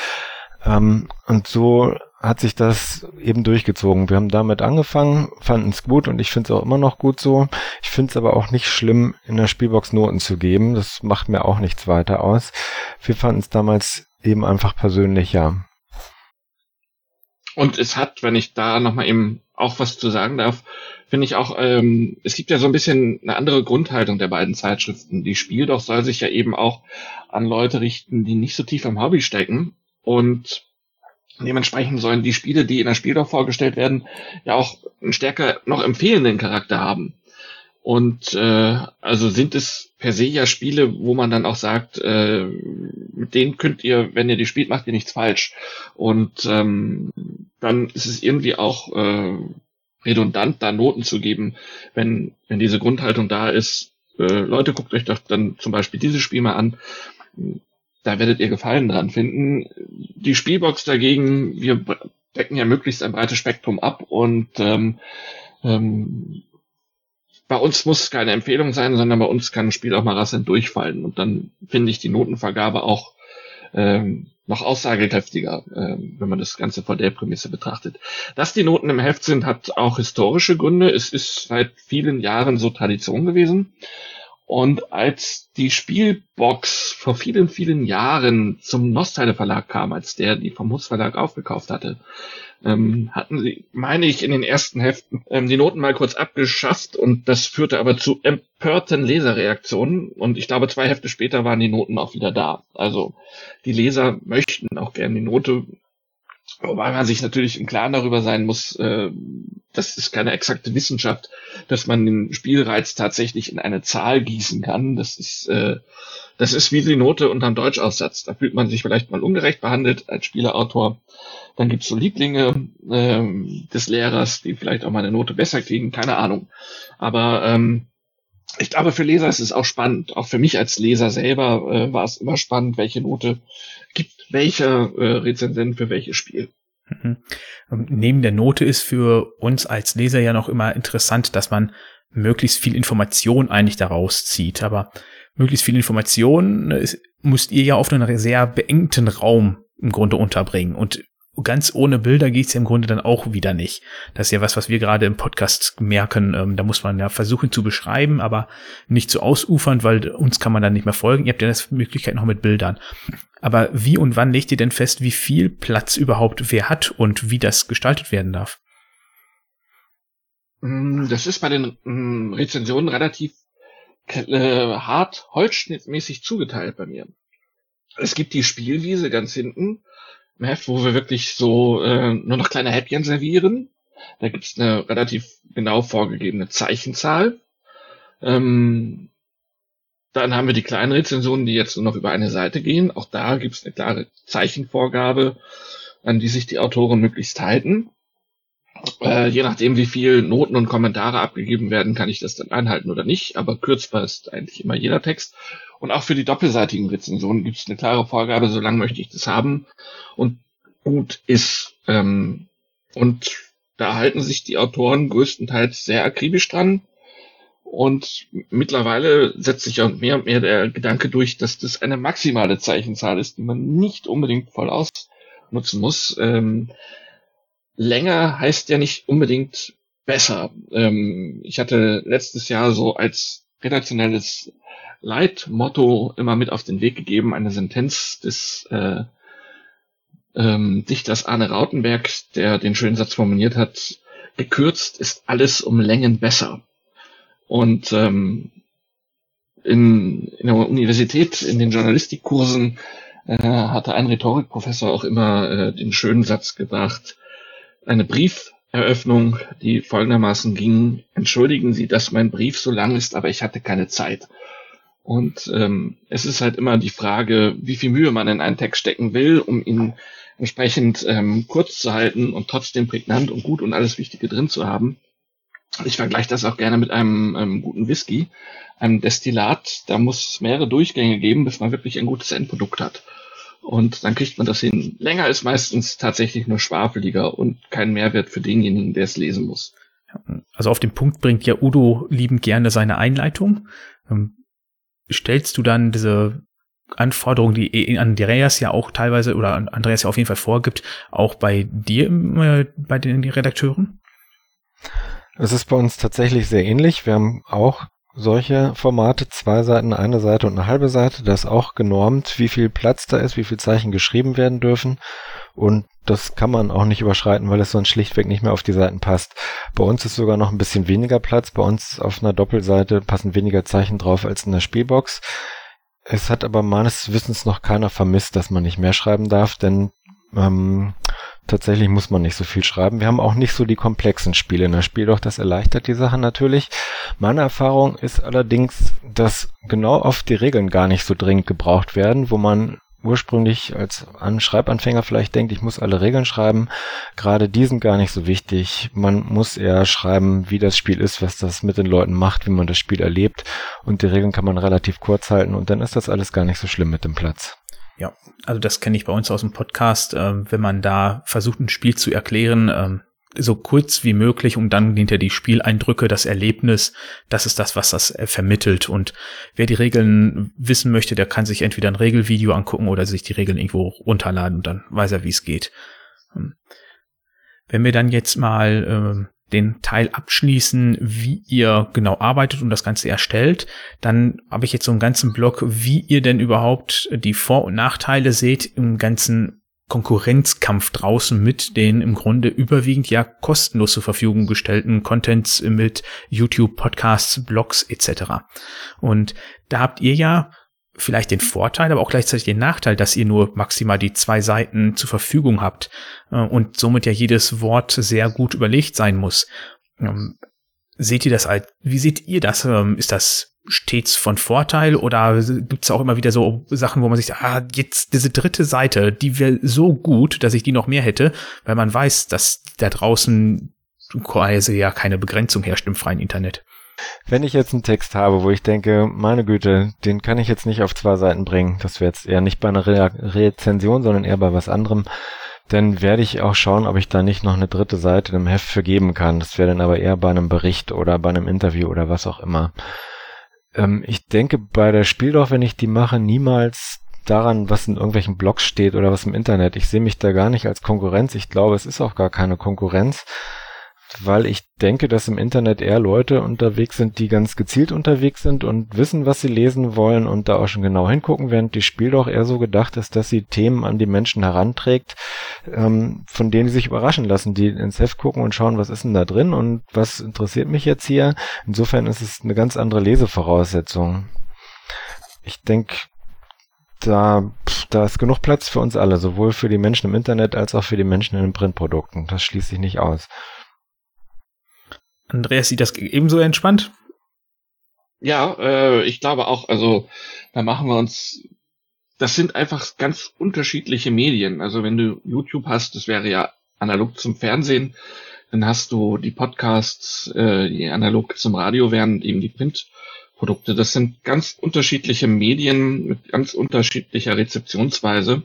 Ähm, und so hat sich das eben durchgezogen. Wir haben damit angefangen, fanden es gut und ich finde es auch immer noch gut so. Ich finde es aber auch nicht schlimm, in der Spielbox Noten zu geben. Das macht mir auch nichts weiter aus. Wir fanden es damals eben einfach persönlich, ja. Und es hat, wenn ich da nochmal eben auch was zu sagen darf, finde ich auch, ähm, es gibt ja so ein bisschen eine andere Grundhaltung der beiden Zeitschriften. Die Spiel doch soll sich ja eben auch an Leute richten, die nicht so tief im Hobby stecken und dementsprechend sollen die Spiele, die in der Spieldorf vorgestellt werden, ja auch einen stärker noch empfehlenden Charakter haben. Und äh, also sind es per se ja Spiele, wo man dann auch sagt, äh, mit denen könnt ihr, wenn ihr die spielt, macht ihr nichts falsch. Und ähm, dann ist es irgendwie auch äh, redundant, da Noten zu geben, wenn, wenn diese Grundhaltung da ist. Äh, Leute, guckt euch doch dann zum Beispiel dieses Spiel mal an da werdet ihr Gefallen dran finden. Die Spielbox dagegen, wir decken ja möglichst ein breites Spektrum ab und ähm, ähm, bei uns muss es keine Empfehlung sein, sondern bei uns kann ein Spiel auch mal rasselnd durchfallen. Und dann finde ich die Notenvergabe auch ähm, noch aussagekräftiger, ähm, wenn man das Ganze vor der Prämisse betrachtet. Dass die Noten im Heft sind, hat auch historische Gründe. Es ist seit vielen Jahren so Tradition gewesen. Und als die Spielbox vor vielen, vielen Jahren zum Nostale Verlag kam, als der die vom Hus Verlag aufgekauft hatte, ähm, hatten sie, meine ich, in den ersten Heften ähm, die Noten mal kurz abgeschafft und das führte aber zu empörten Leserreaktionen und ich glaube, zwei Hefte später waren die Noten auch wieder da. Also die Leser möchten auch gerne die Note Wobei man sich natürlich im Klaren darüber sein muss, äh, das ist keine exakte Wissenschaft, dass man den Spielreiz tatsächlich in eine Zahl gießen kann. Das ist, äh, das ist wie die Note unterm Deutschaussatz. Da fühlt man sich vielleicht mal ungerecht behandelt als Spielerautor. Dann gibt's so Lieblinge äh, des Lehrers, die vielleicht auch mal eine Note besser kriegen, keine Ahnung. Aber ähm, ich glaube, für Leser ist es auch spannend. Auch für mich als Leser selber äh, war es immer spannend, welche Note gibt welcher äh, Rezensent für welches Spiel. Mhm. Ähm, neben der Note ist für uns als Leser ja noch immer interessant, dass man möglichst viel Information eigentlich daraus zieht. Aber möglichst viel Information äh, müsst ihr ja auf einen sehr beengten Raum im Grunde unterbringen. Und ganz ohne Bilder geht's ja im Grunde dann auch wieder nicht. Das ist ja was, was wir gerade im Podcast merken. Ähm, da muss man ja versuchen zu beschreiben, aber nicht zu ausufern, weil uns kann man dann nicht mehr folgen. Ihr habt ja das Möglichkeit noch mit Bildern. Aber wie und wann legt ihr denn fest, wie viel Platz überhaupt wer hat und wie das gestaltet werden darf? Mm, das ist bei den mm, Rezensionen relativ äh, hart holzschnittmäßig zugeteilt bei mir. Es gibt die Spielwiese ganz hinten, Heft, wo wir wirklich so äh, nur noch kleine Häppchen servieren. Da gibt's eine relativ genau vorgegebene Zeichenzahl. Ähm, dann haben wir die kleinen Rezensionen, die jetzt nur noch über eine Seite gehen. Auch da gibt's eine klare Zeichenvorgabe, an die sich die Autoren möglichst halten. Äh, je nachdem, wie viel Noten und Kommentare abgegeben werden, kann ich das dann einhalten oder nicht. Aber kürzbar ist eigentlich immer jeder Text. Und auch für die doppelseitigen Rezensionen gibt es eine klare Vorgabe, so lange möchte ich das haben. Und gut ist. Ähm, und da halten sich die Autoren größtenteils sehr akribisch dran. Und mittlerweile setzt sich auch mehr und mehr der Gedanke durch, dass das eine maximale Zeichenzahl ist, die man nicht unbedingt voll ausnutzen muss. Ähm, länger heißt ja nicht unbedingt besser. Ähm, ich hatte letztes Jahr so als redaktionelles Leitmotto immer mit auf den Weg gegeben, eine Sentenz des äh, ähm, Dichters Arne Rautenberg, der den schönen Satz formuliert hat, gekürzt ist alles um Längen besser. Und ähm, in, in der Universität, in den Journalistikkursen, äh, hatte ein Rhetorikprofessor auch immer äh, den schönen Satz gebracht, eine Brieferöffnung, die folgendermaßen ging, entschuldigen Sie, dass mein Brief so lang ist, aber ich hatte keine Zeit. Und ähm, es ist halt immer die Frage, wie viel Mühe man in einen Text stecken will, um ihn entsprechend ähm, kurz zu halten und trotzdem prägnant und gut und alles Wichtige drin zu haben. Ich vergleiche das auch gerne mit einem ähm, guten Whisky, einem Destillat. Da muss es mehrere Durchgänge geben, bis man wirklich ein gutes Endprodukt hat. Und dann kriegt man das hin. Länger ist meistens tatsächlich nur schwafeliger und kein Mehrwert für denjenigen, der es lesen muss. Also auf den Punkt bringt ja Udo liebend gerne seine Einleitung. Ähm, stellst du dann diese Anforderungen, die Andreas ja auch teilweise oder Andreas ja auf jeden Fall vorgibt, auch bei dir, äh, bei den Redakteuren? Es ist bei uns tatsächlich sehr ähnlich. Wir haben auch solche Formate, zwei Seiten, eine Seite und eine halbe Seite. Da ist auch genormt, wie viel Platz da ist, wie viel Zeichen geschrieben werden dürfen. Und das kann man auch nicht überschreiten, weil es sonst schlichtweg nicht mehr auf die Seiten passt. Bei uns ist sogar noch ein bisschen weniger Platz. Bei uns auf einer Doppelseite passen weniger Zeichen drauf als in der Spielbox. Es hat aber meines Wissens noch keiner vermisst, dass man nicht mehr schreiben darf, denn ähm, tatsächlich muss man nicht so viel schreiben. Wir haben auch nicht so die komplexen Spiele in der Spiel, doch das erleichtert die Sache natürlich. Meine Erfahrung ist allerdings, dass genau oft die Regeln gar nicht so dringend gebraucht werden, wo man ursprünglich als Schreibanfänger vielleicht denkt, ich muss alle Regeln schreiben. Gerade die sind gar nicht so wichtig. Man muss eher schreiben, wie das Spiel ist, was das mit den Leuten macht, wie man das Spiel erlebt. Und die Regeln kann man relativ kurz halten und dann ist das alles gar nicht so schlimm mit dem Platz. Ja, also das kenne ich bei uns aus dem Podcast, äh, wenn man da versucht, ein Spiel zu erklären, äh, so kurz wie möglich und dann hinter die Spieleindrücke, das Erlebnis, das ist das, was das äh, vermittelt. Und wer die Regeln wissen möchte, der kann sich entweder ein Regelvideo angucken oder sich die Regeln irgendwo runterladen und dann weiß er, wie es geht. Hm. Wenn wir dann jetzt mal äh, den Teil abschließen, wie ihr genau arbeitet und das Ganze erstellt. Dann habe ich jetzt so einen ganzen Blog, wie ihr denn überhaupt die Vor- und Nachteile seht im ganzen Konkurrenzkampf draußen mit den im Grunde überwiegend ja kostenlos zur Verfügung gestellten Contents mit YouTube, Podcasts, Blogs etc. Und da habt ihr ja vielleicht den Vorteil, aber auch gleichzeitig den Nachteil, dass ihr nur maximal die zwei Seiten zur Verfügung habt äh, und somit ja jedes Wort sehr gut überlegt sein muss. Ähm, seht ihr das als, wie seht ihr das? Ähm, ist das stets von Vorteil oder gibt es auch immer wieder so Sachen, wo man sich, ah, jetzt diese dritte Seite, die wäre so gut, dass ich die noch mehr hätte, weil man weiß, dass da draußen quasi ja keine Begrenzung herrscht im freien Internet. Wenn ich jetzt einen Text habe, wo ich denke, meine Güte, den kann ich jetzt nicht auf zwei Seiten bringen, das wäre jetzt eher nicht bei einer Re Rezension, sondern eher bei was anderem, dann werde ich auch schauen, ob ich da nicht noch eine dritte Seite im Heft vergeben kann. Das wäre dann aber eher bei einem Bericht oder bei einem Interview oder was auch immer. Ähm, ich denke bei der Spieldorf, wenn ich die mache, niemals daran, was in irgendwelchen Blogs steht oder was im Internet. Ich sehe mich da gar nicht als Konkurrenz. Ich glaube, es ist auch gar keine Konkurrenz weil ich denke, dass im Internet eher Leute unterwegs sind, die ganz gezielt unterwegs sind und wissen, was sie lesen wollen und da auch schon genau hingucken, während die Spiel doch eher so gedacht ist, dass sie Themen an die Menschen heranträgt, ähm, von denen sie sich überraschen lassen, die ins Heft gucken und schauen, was ist denn da drin und was interessiert mich jetzt hier. Insofern ist es eine ganz andere Lesevoraussetzung. Ich denke, da, da ist genug Platz für uns alle, sowohl für die Menschen im Internet als auch für die Menschen in den Printprodukten. Das schließt sich nicht aus. Andreas sieht das ebenso entspannt? Ja, äh, ich glaube auch, also da machen wir uns, das sind einfach ganz unterschiedliche Medien. Also wenn du YouTube hast, das wäre ja analog zum Fernsehen, dann hast du die Podcasts, äh, die analog zum Radio wären eben die Printprodukte. Das sind ganz unterschiedliche Medien mit ganz unterschiedlicher Rezeptionsweise.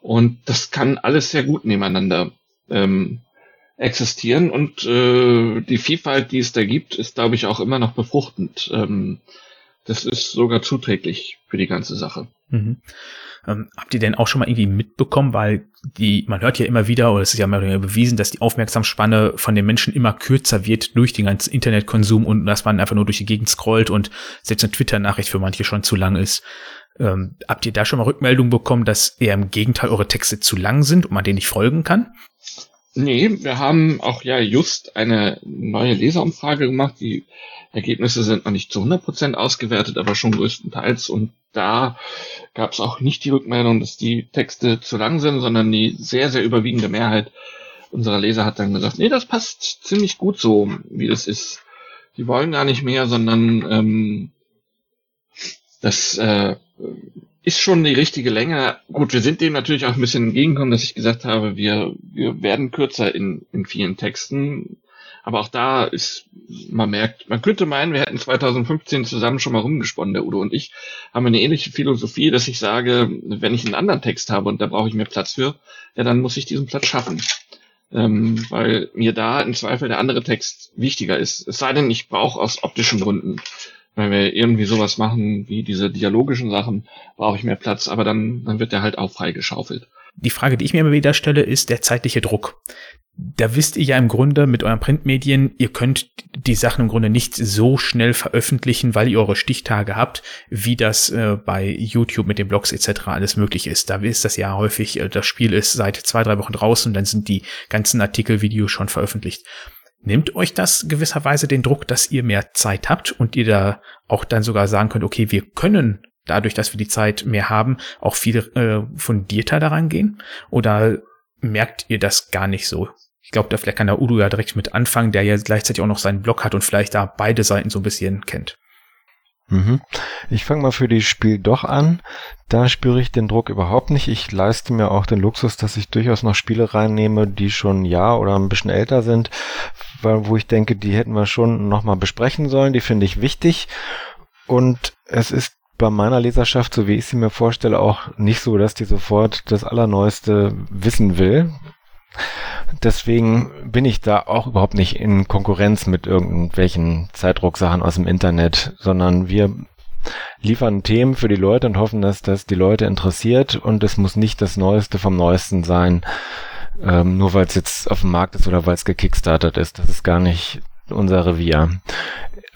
Und das kann alles sehr gut nebeneinander ähm, existieren und äh, die Vielfalt, die es da gibt, ist, glaube ich, auch immer noch befruchtend. Ähm, das ist sogar zuträglich für die ganze Sache. Mhm. Ähm, habt ihr denn auch schon mal irgendwie mitbekommen, weil die, man hört ja immer wieder, oder es ist ja mal bewiesen, dass die Aufmerksamsspanne von den Menschen immer kürzer wird durch den ganzen Internetkonsum und dass man einfach nur durch die Gegend scrollt und selbst eine Twitter-Nachricht für manche schon zu lang ist. Ähm, habt ihr da schon mal Rückmeldungen bekommen, dass eher im Gegenteil eure Texte zu lang sind und man denen nicht folgen kann? Nee, wir haben auch ja just eine neue Leserumfrage gemacht. Die Ergebnisse sind noch nicht zu 100% ausgewertet, aber schon größtenteils. Und da gab es auch nicht die Rückmeldung, dass die Texte zu lang sind, sondern die sehr, sehr überwiegende Mehrheit unserer Leser hat dann gesagt, nee, das passt ziemlich gut so, wie das ist. Die wollen gar nicht mehr, sondern ähm, das äh, ist schon die richtige Länge. Gut, wir sind dem natürlich auch ein bisschen entgegengekommen, dass ich gesagt habe, wir, wir werden kürzer in, in vielen Texten. Aber auch da ist, man merkt, man könnte meinen, wir hätten 2015 zusammen schon mal rumgesponnen, der Udo und ich, haben eine ähnliche Philosophie, dass ich sage, wenn ich einen anderen Text habe und da brauche ich mehr Platz für, ja, dann muss ich diesen Platz schaffen. Ähm, weil mir da im Zweifel der andere Text wichtiger ist. Es sei denn, ich brauche aus optischen Gründen wenn wir irgendwie sowas machen wie diese dialogischen Sachen, brauche ich mehr Platz, aber dann, dann wird der halt auch freigeschaufelt. Die Frage, die ich mir immer wieder stelle, ist der zeitliche Druck. Da wisst ihr ja im Grunde mit euren Printmedien, ihr könnt die Sachen im Grunde nicht so schnell veröffentlichen, weil ihr eure Stichtage habt, wie das äh, bei YouTube mit den Blogs etc. alles möglich ist. Da ist das ja häufig, äh, das Spiel ist seit zwei, drei Wochen draußen, dann sind die ganzen Artikel, Videos schon veröffentlicht. Nimmt euch das gewisserweise den Druck, dass ihr mehr Zeit habt und ihr da auch dann sogar sagen könnt, okay, wir können dadurch, dass wir die Zeit mehr haben, auch viel äh, fundierter daran gehen? Oder merkt ihr das gar nicht so? Ich glaube, da vielleicht kann der Udo ja direkt mit anfangen, der ja gleichzeitig auch noch seinen Blog hat und vielleicht da beide Seiten so ein bisschen kennt. Mhm. Ich fange mal für die Spiel doch an. Da spüre ich den Druck überhaupt nicht. Ich leiste mir auch den Luxus, dass ich durchaus noch Spiele reinnehme, die schon ein Jahr oder ein bisschen älter sind, wo ich denke, die hätten wir schon nochmal besprechen sollen. Die finde ich wichtig. Und es ist bei meiner Leserschaft, so wie ich sie mir vorstelle, auch nicht so, dass die sofort das Allerneueste wissen will. Deswegen bin ich da auch überhaupt nicht in Konkurrenz mit irgendwelchen Zeitdrucksachen aus dem Internet, sondern wir liefern Themen für die Leute und hoffen, dass das die Leute interessiert und es muss nicht das Neueste vom Neuesten sein. ähm, nur weil es jetzt auf dem Markt ist oder weil es gekickstartet ist. Das ist gar nicht unser Revier.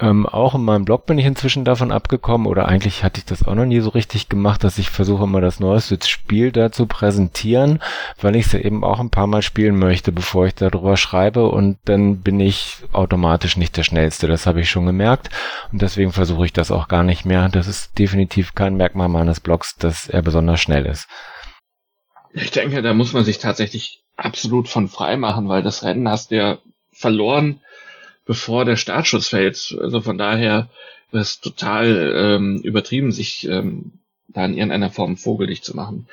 Ähm, auch in meinem Blog bin ich inzwischen davon abgekommen, oder eigentlich hatte ich das auch noch nie so richtig gemacht, dass ich versuche mal das neueste Spiel da zu präsentieren, weil ich es ja eben auch ein paar Mal spielen möchte, bevor ich darüber schreibe und dann bin ich automatisch nicht der Schnellste. Das habe ich schon gemerkt und deswegen versuche ich das auch gar nicht mehr. Das ist definitiv kein Merkmal meines Blogs, dass er besonders schnell ist. Ich denke, da muss man sich tatsächlich absolut von frei machen, weil das Rennen hast du ja verloren, bevor der Startschuss fällt. Also von daher es total ähm, übertrieben, sich ähm, da in irgendeiner Form vogelig zu machen.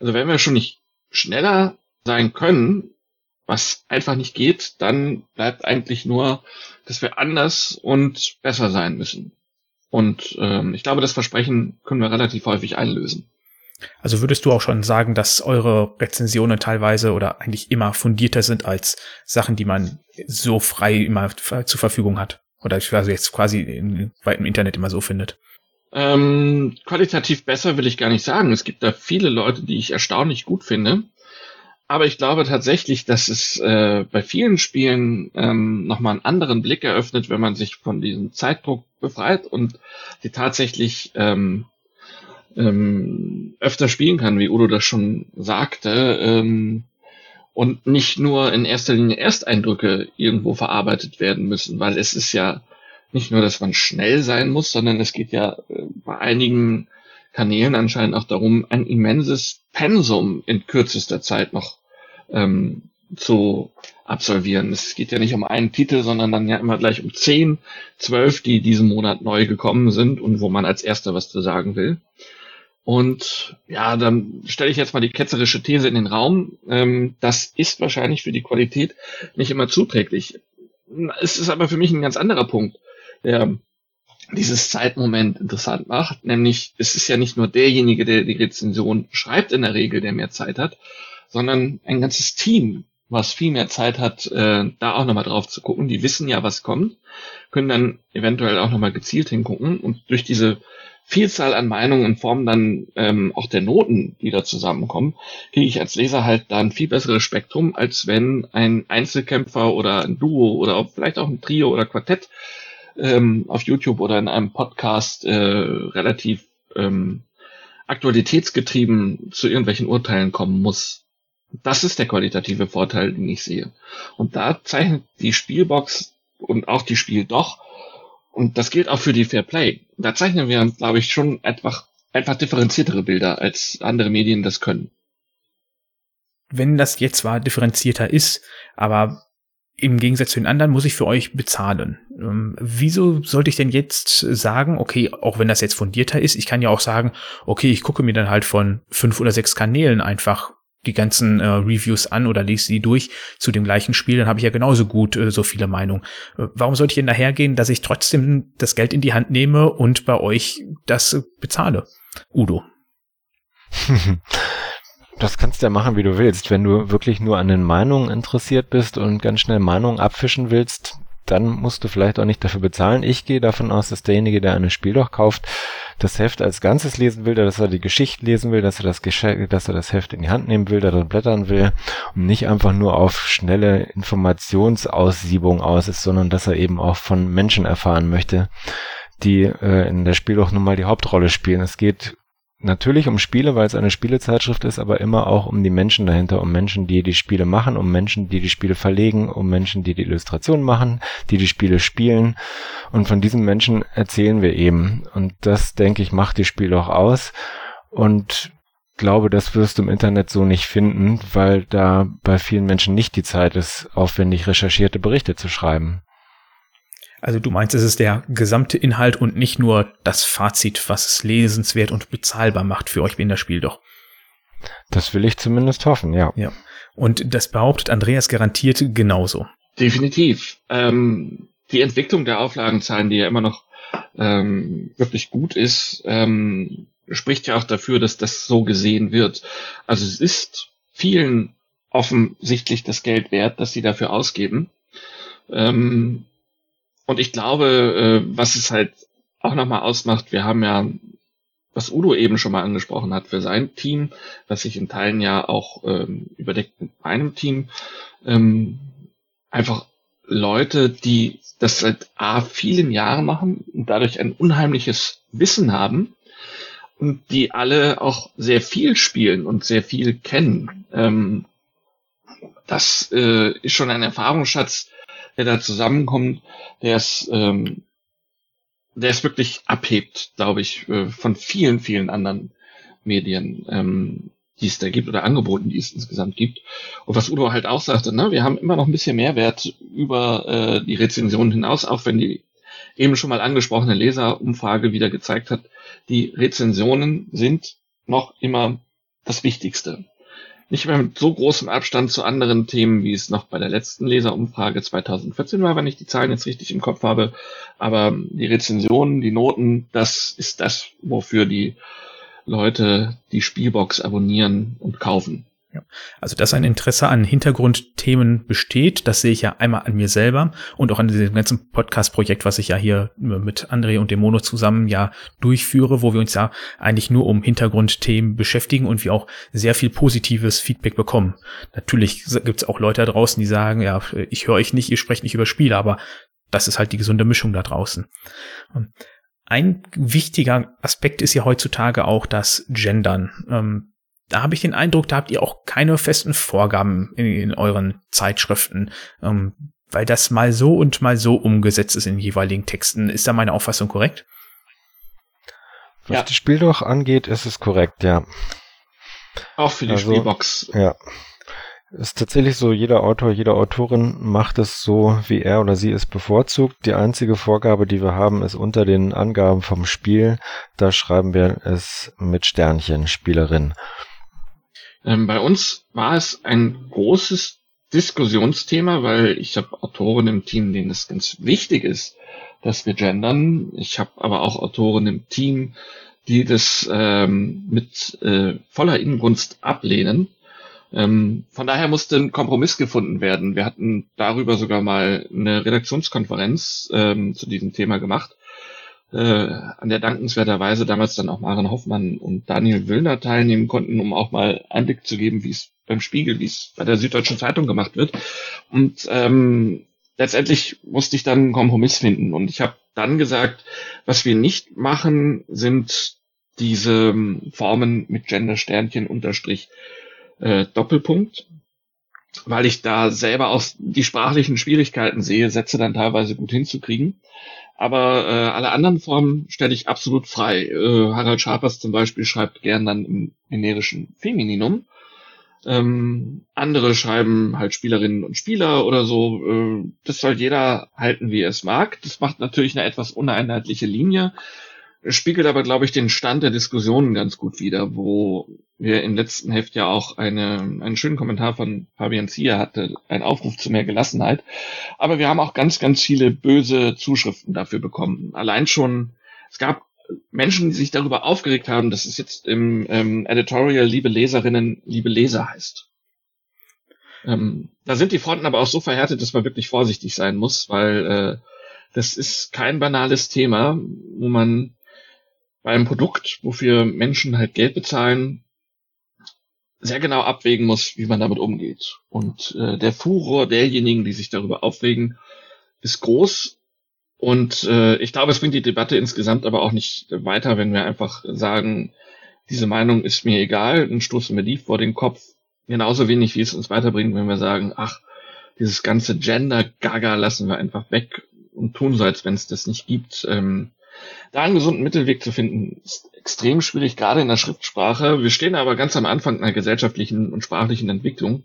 Also wenn wir schon nicht schneller sein können, was einfach nicht geht, dann bleibt eigentlich nur, dass wir anders und besser sein müssen. Und ähm, ich glaube, das Versprechen können wir relativ häufig einlösen. Also würdest du auch schon sagen, dass eure Rezensionen teilweise oder eigentlich immer fundierter sind als Sachen, die man so frei immer zur Verfügung hat? Oder also jetzt quasi im Internet immer so findet? Ähm, qualitativ besser will ich gar nicht sagen. Es gibt da viele Leute, die ich erstaunlich gut finde. Aber ich glaube tatsächlich, dass es äh, bei vielen Spielen ähm, nochmal einen anderen Blick eröffnet, wenn man sich von diesem Zeitdruck befreit und die tatsächlich ähm, ähm, öfter spielen kann, wie Udo das schon sagte, ähm, und nicht nur in erster Linie Ersteindrücke irgendwo verarbeitet werden müssen, weil es ist ja nicht nur, dass man schnell sein muss, sondern es geht ja äh, bei einigen Kanälen anscheinend auch darum, ein immenses Pensum in kürzester Zeit noch ähm, zu absolvieren. Es geht ja nicht um einen Titel, sondern dann ja immer gleich um zehn, zwölf, die diesen Monat neu gekommen sind und wo man als erster was zu sagen will. Und ja, dann stelle ich jetzt mal die ketzerische These in den Raum. Ähm, das ist wahrscheinlich für die Qualität nicht immer zuträglich. Es ist aber für mich ein ganz anderer Punkt, der dieses Zeitmoment interessant macht. Nämlich, es ist ja nicht nur derjenige, der die Rezension schreibt in der Regel, der mehr Zeit hat, sondern ein ganzes Team, was viel mehr Zeit hat, äh, da auch nochmal drauf zu gucken. Die wissen ja, was kommt, können dann eventuell auch nochmal gezielt hingucken und durch diese Vielzahl an Meinungen in Form dann ähm, auch der Noten, die da zusammenkommen, kriege ich als Leser halt da ein viel besseres Spektrum, als wenn ein Einzelkämpfer oder ein Duo oder auch vielleicht auch ein Trio oder Quartett ähm, auf YouTube oder in einem Podcast äh, relativ ähm, aktualitätsgetrieben zu irgendwelchen Urteilen kommen muss. Das ist der qualitative Vorteil, den ich sehe. Und da zeichnet die Spielbox und auch die Spiel doch und das gilt auch für die Fair Play. Da zeichnen wir, glaube ich, schon einfach, einfach differenziertere Bilder, als andere Medien das können. Wenn das jetzt zwar differenzierter ist, aber im Gegensatz zu den anderen muss ich für euch bezahlen. Ähm, wieso sollte ich denn jetzt sagen, okay, auch wenn das jetzt fundierter ist, ich kann ja auch sagen, okay, ich gucke mir dann halt von fünf oder sechs Kanälen einfach die ganzen äh, Reviews an oder lese sie durch zu dem gleichen Spiel, dann habe ich ja genauso gut äh, so viele Meinungen. Äh, warum sollte ich denn dahergehen, dass ich trotzdem das Geld in die Hand nehme und bei euch das bezahle? Udo. Das kannst du ja machen, wie du willst. Wenn du wirklich nur an den Meinungen interessiert bist und ganz schnell Meinungen abfischen willst, dann musst du vielleicht auch nicht dafür bezahlen. Ich gehe davon aus, dass derjenige, der ein Spiel doch kauft, das Heft als Ganzes lesen will, dass er die Geschichte lesen will, dass er das, Geschenk, dass er das Heft in die Hand nehmen will, darin blättern will und nicht einfach nur auf schnelle Informationsaussiebung aus ist, sondern dass er eben auch von Menschen erfahren möchte, die äh, in der Spiel doch nun mal die Hauptrolle spielen. Es geht natürlich um Spiele, weil es eine Spielezeitschrift ist, aber immer auch um die Menschen dahinter, um Menschen, die die Spiele machen, um Menschen, die die Spiele verlegen, um Menschen, die die Illustrationen machen, die die Spiele spielen. Und von diesen Menschen erzählen wir eben. Und das, denke ich, macht die Spiele auch aus. Und glaube, das wirst du im Internet so nicht finden, weil da bei vielen Menschen nicht die Zeit ist, aufwendig recherchierte Berichte zu schreiben. Also du meinst, es ist der gesamte Inhalt und nicht nur das Fazit, was es lesenswert und bezahlbar macht für euch in das Spiel doch. Das will ich zumindest hoffen, ja. Ja. Und das behauptet Andreas garantiert genauso. Definitiv. Ähm, die Entwicklung der Auflagenzahlen, die ja immer noch ähm, wirklich gut ist, ähm, spricht ja auch dafür, dass das so gesehen wird. Also es ist vielen offensichtlich das Geld wert, dass sie dafür ausgeben. Ähm, und ich glaube, äh, was es halt auch nochmal ausmacht, wir haben ja was Udo eben schon mal angesprochen hat, für sein Team, was sich in Teilen ja auch ähm, überdeckt mit meinem Team, ähm, einfach Leute, die das seit A vielen Jahren machen und dadurch ein unheimliches Wissen haben und die alle auch sehr viel spielen und sehr viel kennen. Ähm, das äh, ist schon ein Erfahrungsschatz, der da zusammenkommt, der es, ähm, der es wirklich abhebt, glaube ich, äh, von vielen, vielen anderen Medien, ähm, die es da gibt oder Angeboten, die es insgesamt gibt. Und was Udo halt auch sagte, ne, wir haben immer noch ein bisschen Mehrwert über äh, die Rezensionen hinaus, auch wenn die eben schon mal angesprochene Leserumfrage wieder gezeigt hat, die Rezensionen sind noch immer das Wichtigste. Nicht mehr mit so großem Abstand zu anderen Themen, wie es noch bei der letzten Leserumfrage 2014 war, wenn ich die Zahlen jetzt richtig im Kopf habe. Aber die Rezensionen, die Noten, das ist das, wofür die Leute die Spielbox abonnieren und kaufen. Ja. Also, dass ein Interesse an Hintergrundthemen besteht, das sehe ich ja einmal an mir selber und auch an diesem ganzen Podcast-Projekt, was ich ja hier mit André und Demono zusammen ja durchführe, wo wir uns ja eigentlich nur um Hintergrundthemen beschäftigen und wir auch sehr viel positives Feedback bekommen. Natürlich gibt es auch Leute da draußen, die sagen, ja, ich höre euch nicht, ihr sprecht nicht über Spiele, aber das ist halt die gesunde Mischung da draußen. Ein wichtiger Aspekt ist ja heutzutage auch das Gendern. Da habe ich den Eindruck, da habt ihr auch keine festen Vorgaben in, in euren Zeitschriften, ähm, weil das mal so und mal so umgesetzt ist in jeweiligen Texten. Ist da meine Auffassung korrekt? Was ja. das Spiel doch angeht, ist es korrekt, ja. Auch für die also, Spielbox. Ja. Ist tatsächlich so, jeder Autor, jede Autorin macht es so, wie er oder sie es bevorzugt. Die einzige Vorgabe, die wir haben, ist unter den Angaben vom Spiel. Da schreiben wir es mit Sternchen, Spielerin. Ähm, bei uns war es ein großes Diskussionsthema, weil ich habe Autoren im Team, denen es ganz wichtig ist, dass wir gendern. Ich habe aber auch Autoren im Team, die das ähm, mit äh, voller Inbrunst ablehnen. Ähm, von daher musste ein Kompromiss gefunden werden. Wir hatten darüber sogar mal eine Redaktionskonferenz ähm, zu diesem Thema gemacht äh, an der dankenswerterweise damals dann auch Maren Hoffmann und Daniel Willner teilnehmen konnten, um auch mal Einblick zu geben, wie es beim Spiegel, wie es bei der Süddeutschen Zeitung gemacht wird. Und ähm, letztendlich musste ich dann einen Kompromiss finden. Und ich habe dann gesagt, was wir nicht machen, sind diese ähm, Formen mit Gender-Sternchen unterstrich äh, Doppelpunkt, weil ich da selber auch die sprachlichen Schwierigkeiten sehe, Sätze dann teilweise gut hinzukriegen. Aber äh, alle anderen Formen stelle ich absolut frei. Äh, Harald Scharpers zum Beispiel schreibt gern dann im generischen Femininum. Ähm, andere schreiben halt Spielerinnen und Spieler oder so. Äh, das soll jeder halten, wie er es mag. Das macht natürlich eine etwas uneinheitliche Linie spiegelt aber, glaube ich, den Stand der Diskussionen ganz gut wider, wo wir im letzten Heft ja auch eine, einen schönen Kommentar von Fabian Zier hatte, ein Aufruf zu mehr Gelassenheit. Aber wir haben auch ganz, ganz viele böse Zuschriften dafür bekommen. Allein schon, es gab Menschen, die sich darüber aufgeregt haben, dass es jetzt im ähm, Editorial liebe Leserinnen, liebe Leser heißt. Ähm, da sind die Fronten aber auch so verhärtet, dass man wirklich vorsichtig sein muss, weil äh, das ist kein banales Thema, wo man bei einem Produkt, wofür Menschen halt Geld bezahlen, sehr genau abwägen muss, wie man damit umgeht. Und äh, der Furor derjenigen, die sich darüber aufregen, ist groß. Und äh, ich glaube, es bringt die Debatte insgesamt aber auch nicht weiter, wenn wir einfach sagen, diese Meinung ist mir egal, dann stoßen wir die vor den Kopf. Genauso wenig, wie es uns weiterbringt, wenn wir sagen, ach, dieses ganze Gender-Gaga lassen wir einfach weg und tun so, als wenn es das nicht gibt. Ähm, da einen gesunden Mittelweg zu finden, ist extrem schwierig, gerade in der Schriftsprache. Wir stehen aber ganz am Anfang einer gesellschaftlichen und sprachlichen Entwicklung.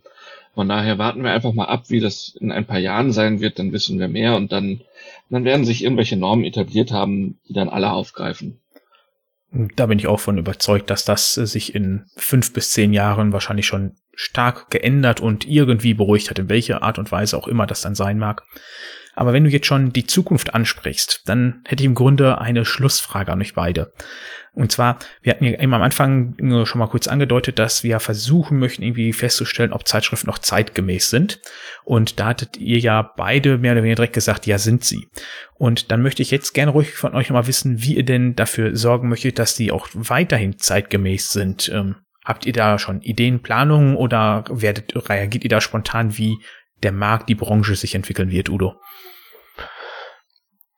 Von daher warten wir einfach mal ab, wie das in ein paar Jahren sein wird, dann wissen wir mehr und dann, dann werden sich irgendwelche Normen etabliert haben, die dann alle aufgreifen. Da bin ich auch von überzeugt, dass das sich in fünf bis zehn Jahren wahrscheinlich schon stark geändert und irgendwie beruhigt hat, in welcher Art und Weise auch immer das dann sein mag. Aber wenn du jetzt schon die Zukunft ansprichst, dann hätte ich im Grunde eine Schlussfrage an euch beide. Und zwar, wir hatten ja eben am Anfang schon mal kurz angedeutet, dass wir versuchen möchten, irgendwie festzustellen, ob Zeitschriften noch zeitgemäß sind. Und da hattet ihr ja beide mehr oder weniger direkt gesagt, ja, sind sie. Und dann möchte ich jetzt gerne ruhig von euch nochmal wissen, wie ihr denn dafür sorgen möchtet, dass die auch weiterhin zeitgemäß sind. Ähm, habt ihr da schon Ideen, Planungen oder werdet, reagiert ihr da spontan, wie der Markt, die Branche sich entwickeln wird, Udo?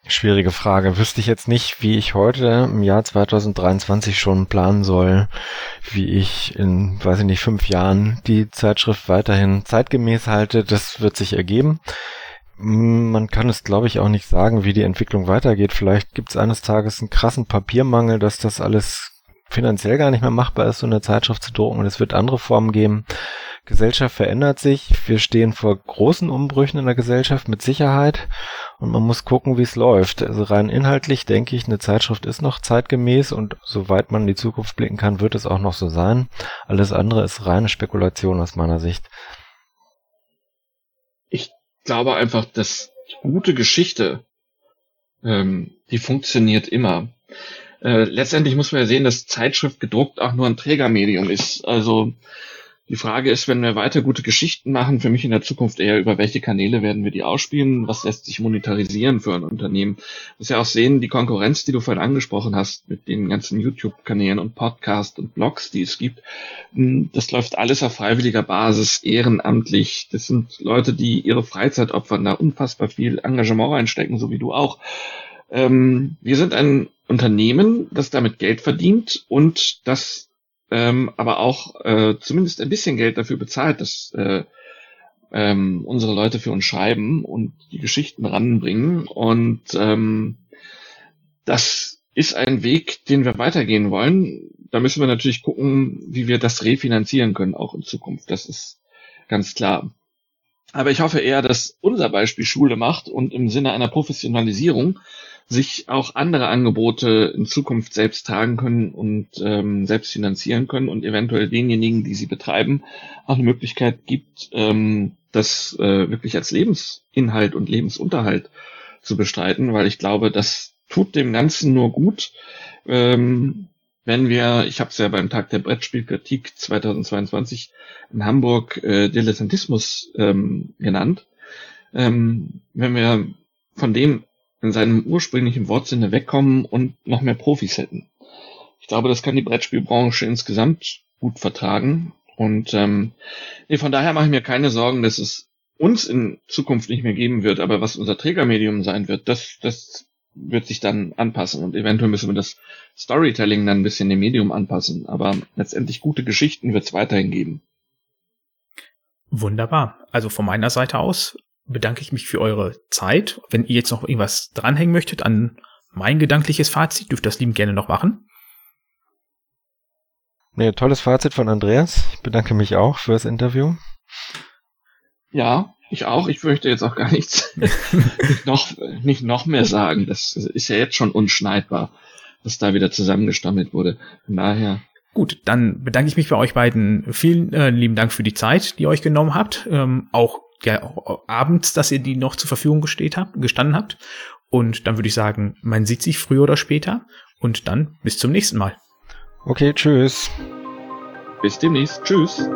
Schwierige Frage. Wüsste ich jetzt nicht, wie ich heute im Jahr 2023 schon planen soll, wie ich in, weiß ich nicht, fünf Jahren die Zeitschrift weiterhin zeitgemäß halte. Das wird sich ergeben. Man kann es, glaube ich, auch nicht sagen, wie die Entwicklung weitergeht. Vielleicht gibt es eines Tages einen krassen Papiermangel, dass das alles finanziell gar nicht mehr machbar ist, so eine Zeitschrift zu drucken. Und es wird andere Formen geben. Gesellschaft verändert sich. Wir stehen vor großen Umbrüchen in der Gesellschaft mit Sicherheit. Und man muss gucken, wie es läuft. Also rein inhaltlich denke ich, eine Zeitschrift ist noch zeitgemäß und soweit man in die Zukunft blicken kann, wird es auch noch so sein. Alles andere ist reine Spekulation aus meiner Sicht. Ich glaube einfach, dass gute Geschichte, ähm, die funktioniert immer. Äh, letztendlich muss man ja sehen, dass Zeitschrift gedruckt auch nur ein Trägermedium ist. Also die Frage ist, wenn wir weiter gute Geschichten machen, für mich in der Zukunft eher über welche Kanäle werden wir die ausspielen, was lässt sich monetarisieren für ein Unternehmen. Du musst ja auch sehen, die Konkurrenz, die du vorhin angesprochen hast, mit den ganzen YouTube-Kanälen und Podcasts und Blogs, die es gibt, hm, das läuft alles auf freiwilliger Basis, ehrenamtlich. Das sind Leute, die ihre Freizeit opfern, da unfassbar viel Engagement reinstecken, so wie du auch. Ähm, wir sind ein Unternehmen, das damit Geld verdient und das ähm, aber auch äh, zumindest ein bisschen Geld dafür bezahlt, dass äh, ähm, unsere Leute für uns schreiben und die Geschichten ranbringen. Und ähm, das ist ein Weg, den wir weitergehen wollen. Da müssen wir natürlich gucken, wie wir das refinanzieren können, auch in Zukunft. Das ist ganz klar. Aber ich hoffe eher, dass unser Beispiel Schule macht und im Sinne einer Professionalisierung sich auch andere Angebote in Zukunft selbst tragen können und ähm, selbst finanzieren können und eventuell denjenigen, die sie betreiben, auch eine Möglichkeit gibt, ähm, das äh, wirklich als Lebensinhalt und Lebensunterhalt zu bestreiten, weil ich glaube, das tut dem Ganzen nur gut, ähm, wenn wir, ich habe es ja beim Tag der Brettspielkritik 2022 in Hamburg äh, Dilettantismus ähm, genannt, ähm, wenn wir von dem in seinem ursprünglichen Wortsinne wegkommen und noch mehr Profis hätten. Ich glaube, das kann die Brettspielbranche insgesamt gut vertragen. Und ähm, nee, von daher mache ich mir keine Sorgen, dass es uns in Zukunft nicht mehr geben wird, aber was unser Trägermedium sein wird, das, das wird sich dann anpassen und eventuell müssen wir das Storytelling dann ein bisschen dem Medium anpassen, aber letztendlich gute Geschichten wird es weiterhin geben. Wunderbar. Also von meiner Seite aus bedanke ich mich für eure Zeit. Wenn ihr jetzt noch irgendwas dranhängen möchtet an mein gedankliches Fazit, dürft ihr das lieben gerne noch machen. Nee, tolles Fazit von Andreas. Ich bedanke mich auch für das Interview. Ja, ich auch. Ich möchte jetzt auch gar nichts nicht noch, nicht noch mehr sagen. Das ist ja jetzt schon unschneidbar, was da wieder zusammengestammelt wurde. Von daher. Gut, dann bedanke ich mich bei euch beiden. Vielen äh, lieben Dank für die Zeit, die ihr euch genommen habt. Ähm, auch ja, abends, dass ihr die noch zur Verfügung gesteht habt, gestanden habt. Und dann würde ich sagen, man sieht sich früher oder später. Und dann bis zum nächsten Mal. Okay, tschüss. Bis demnächst. Tschüss.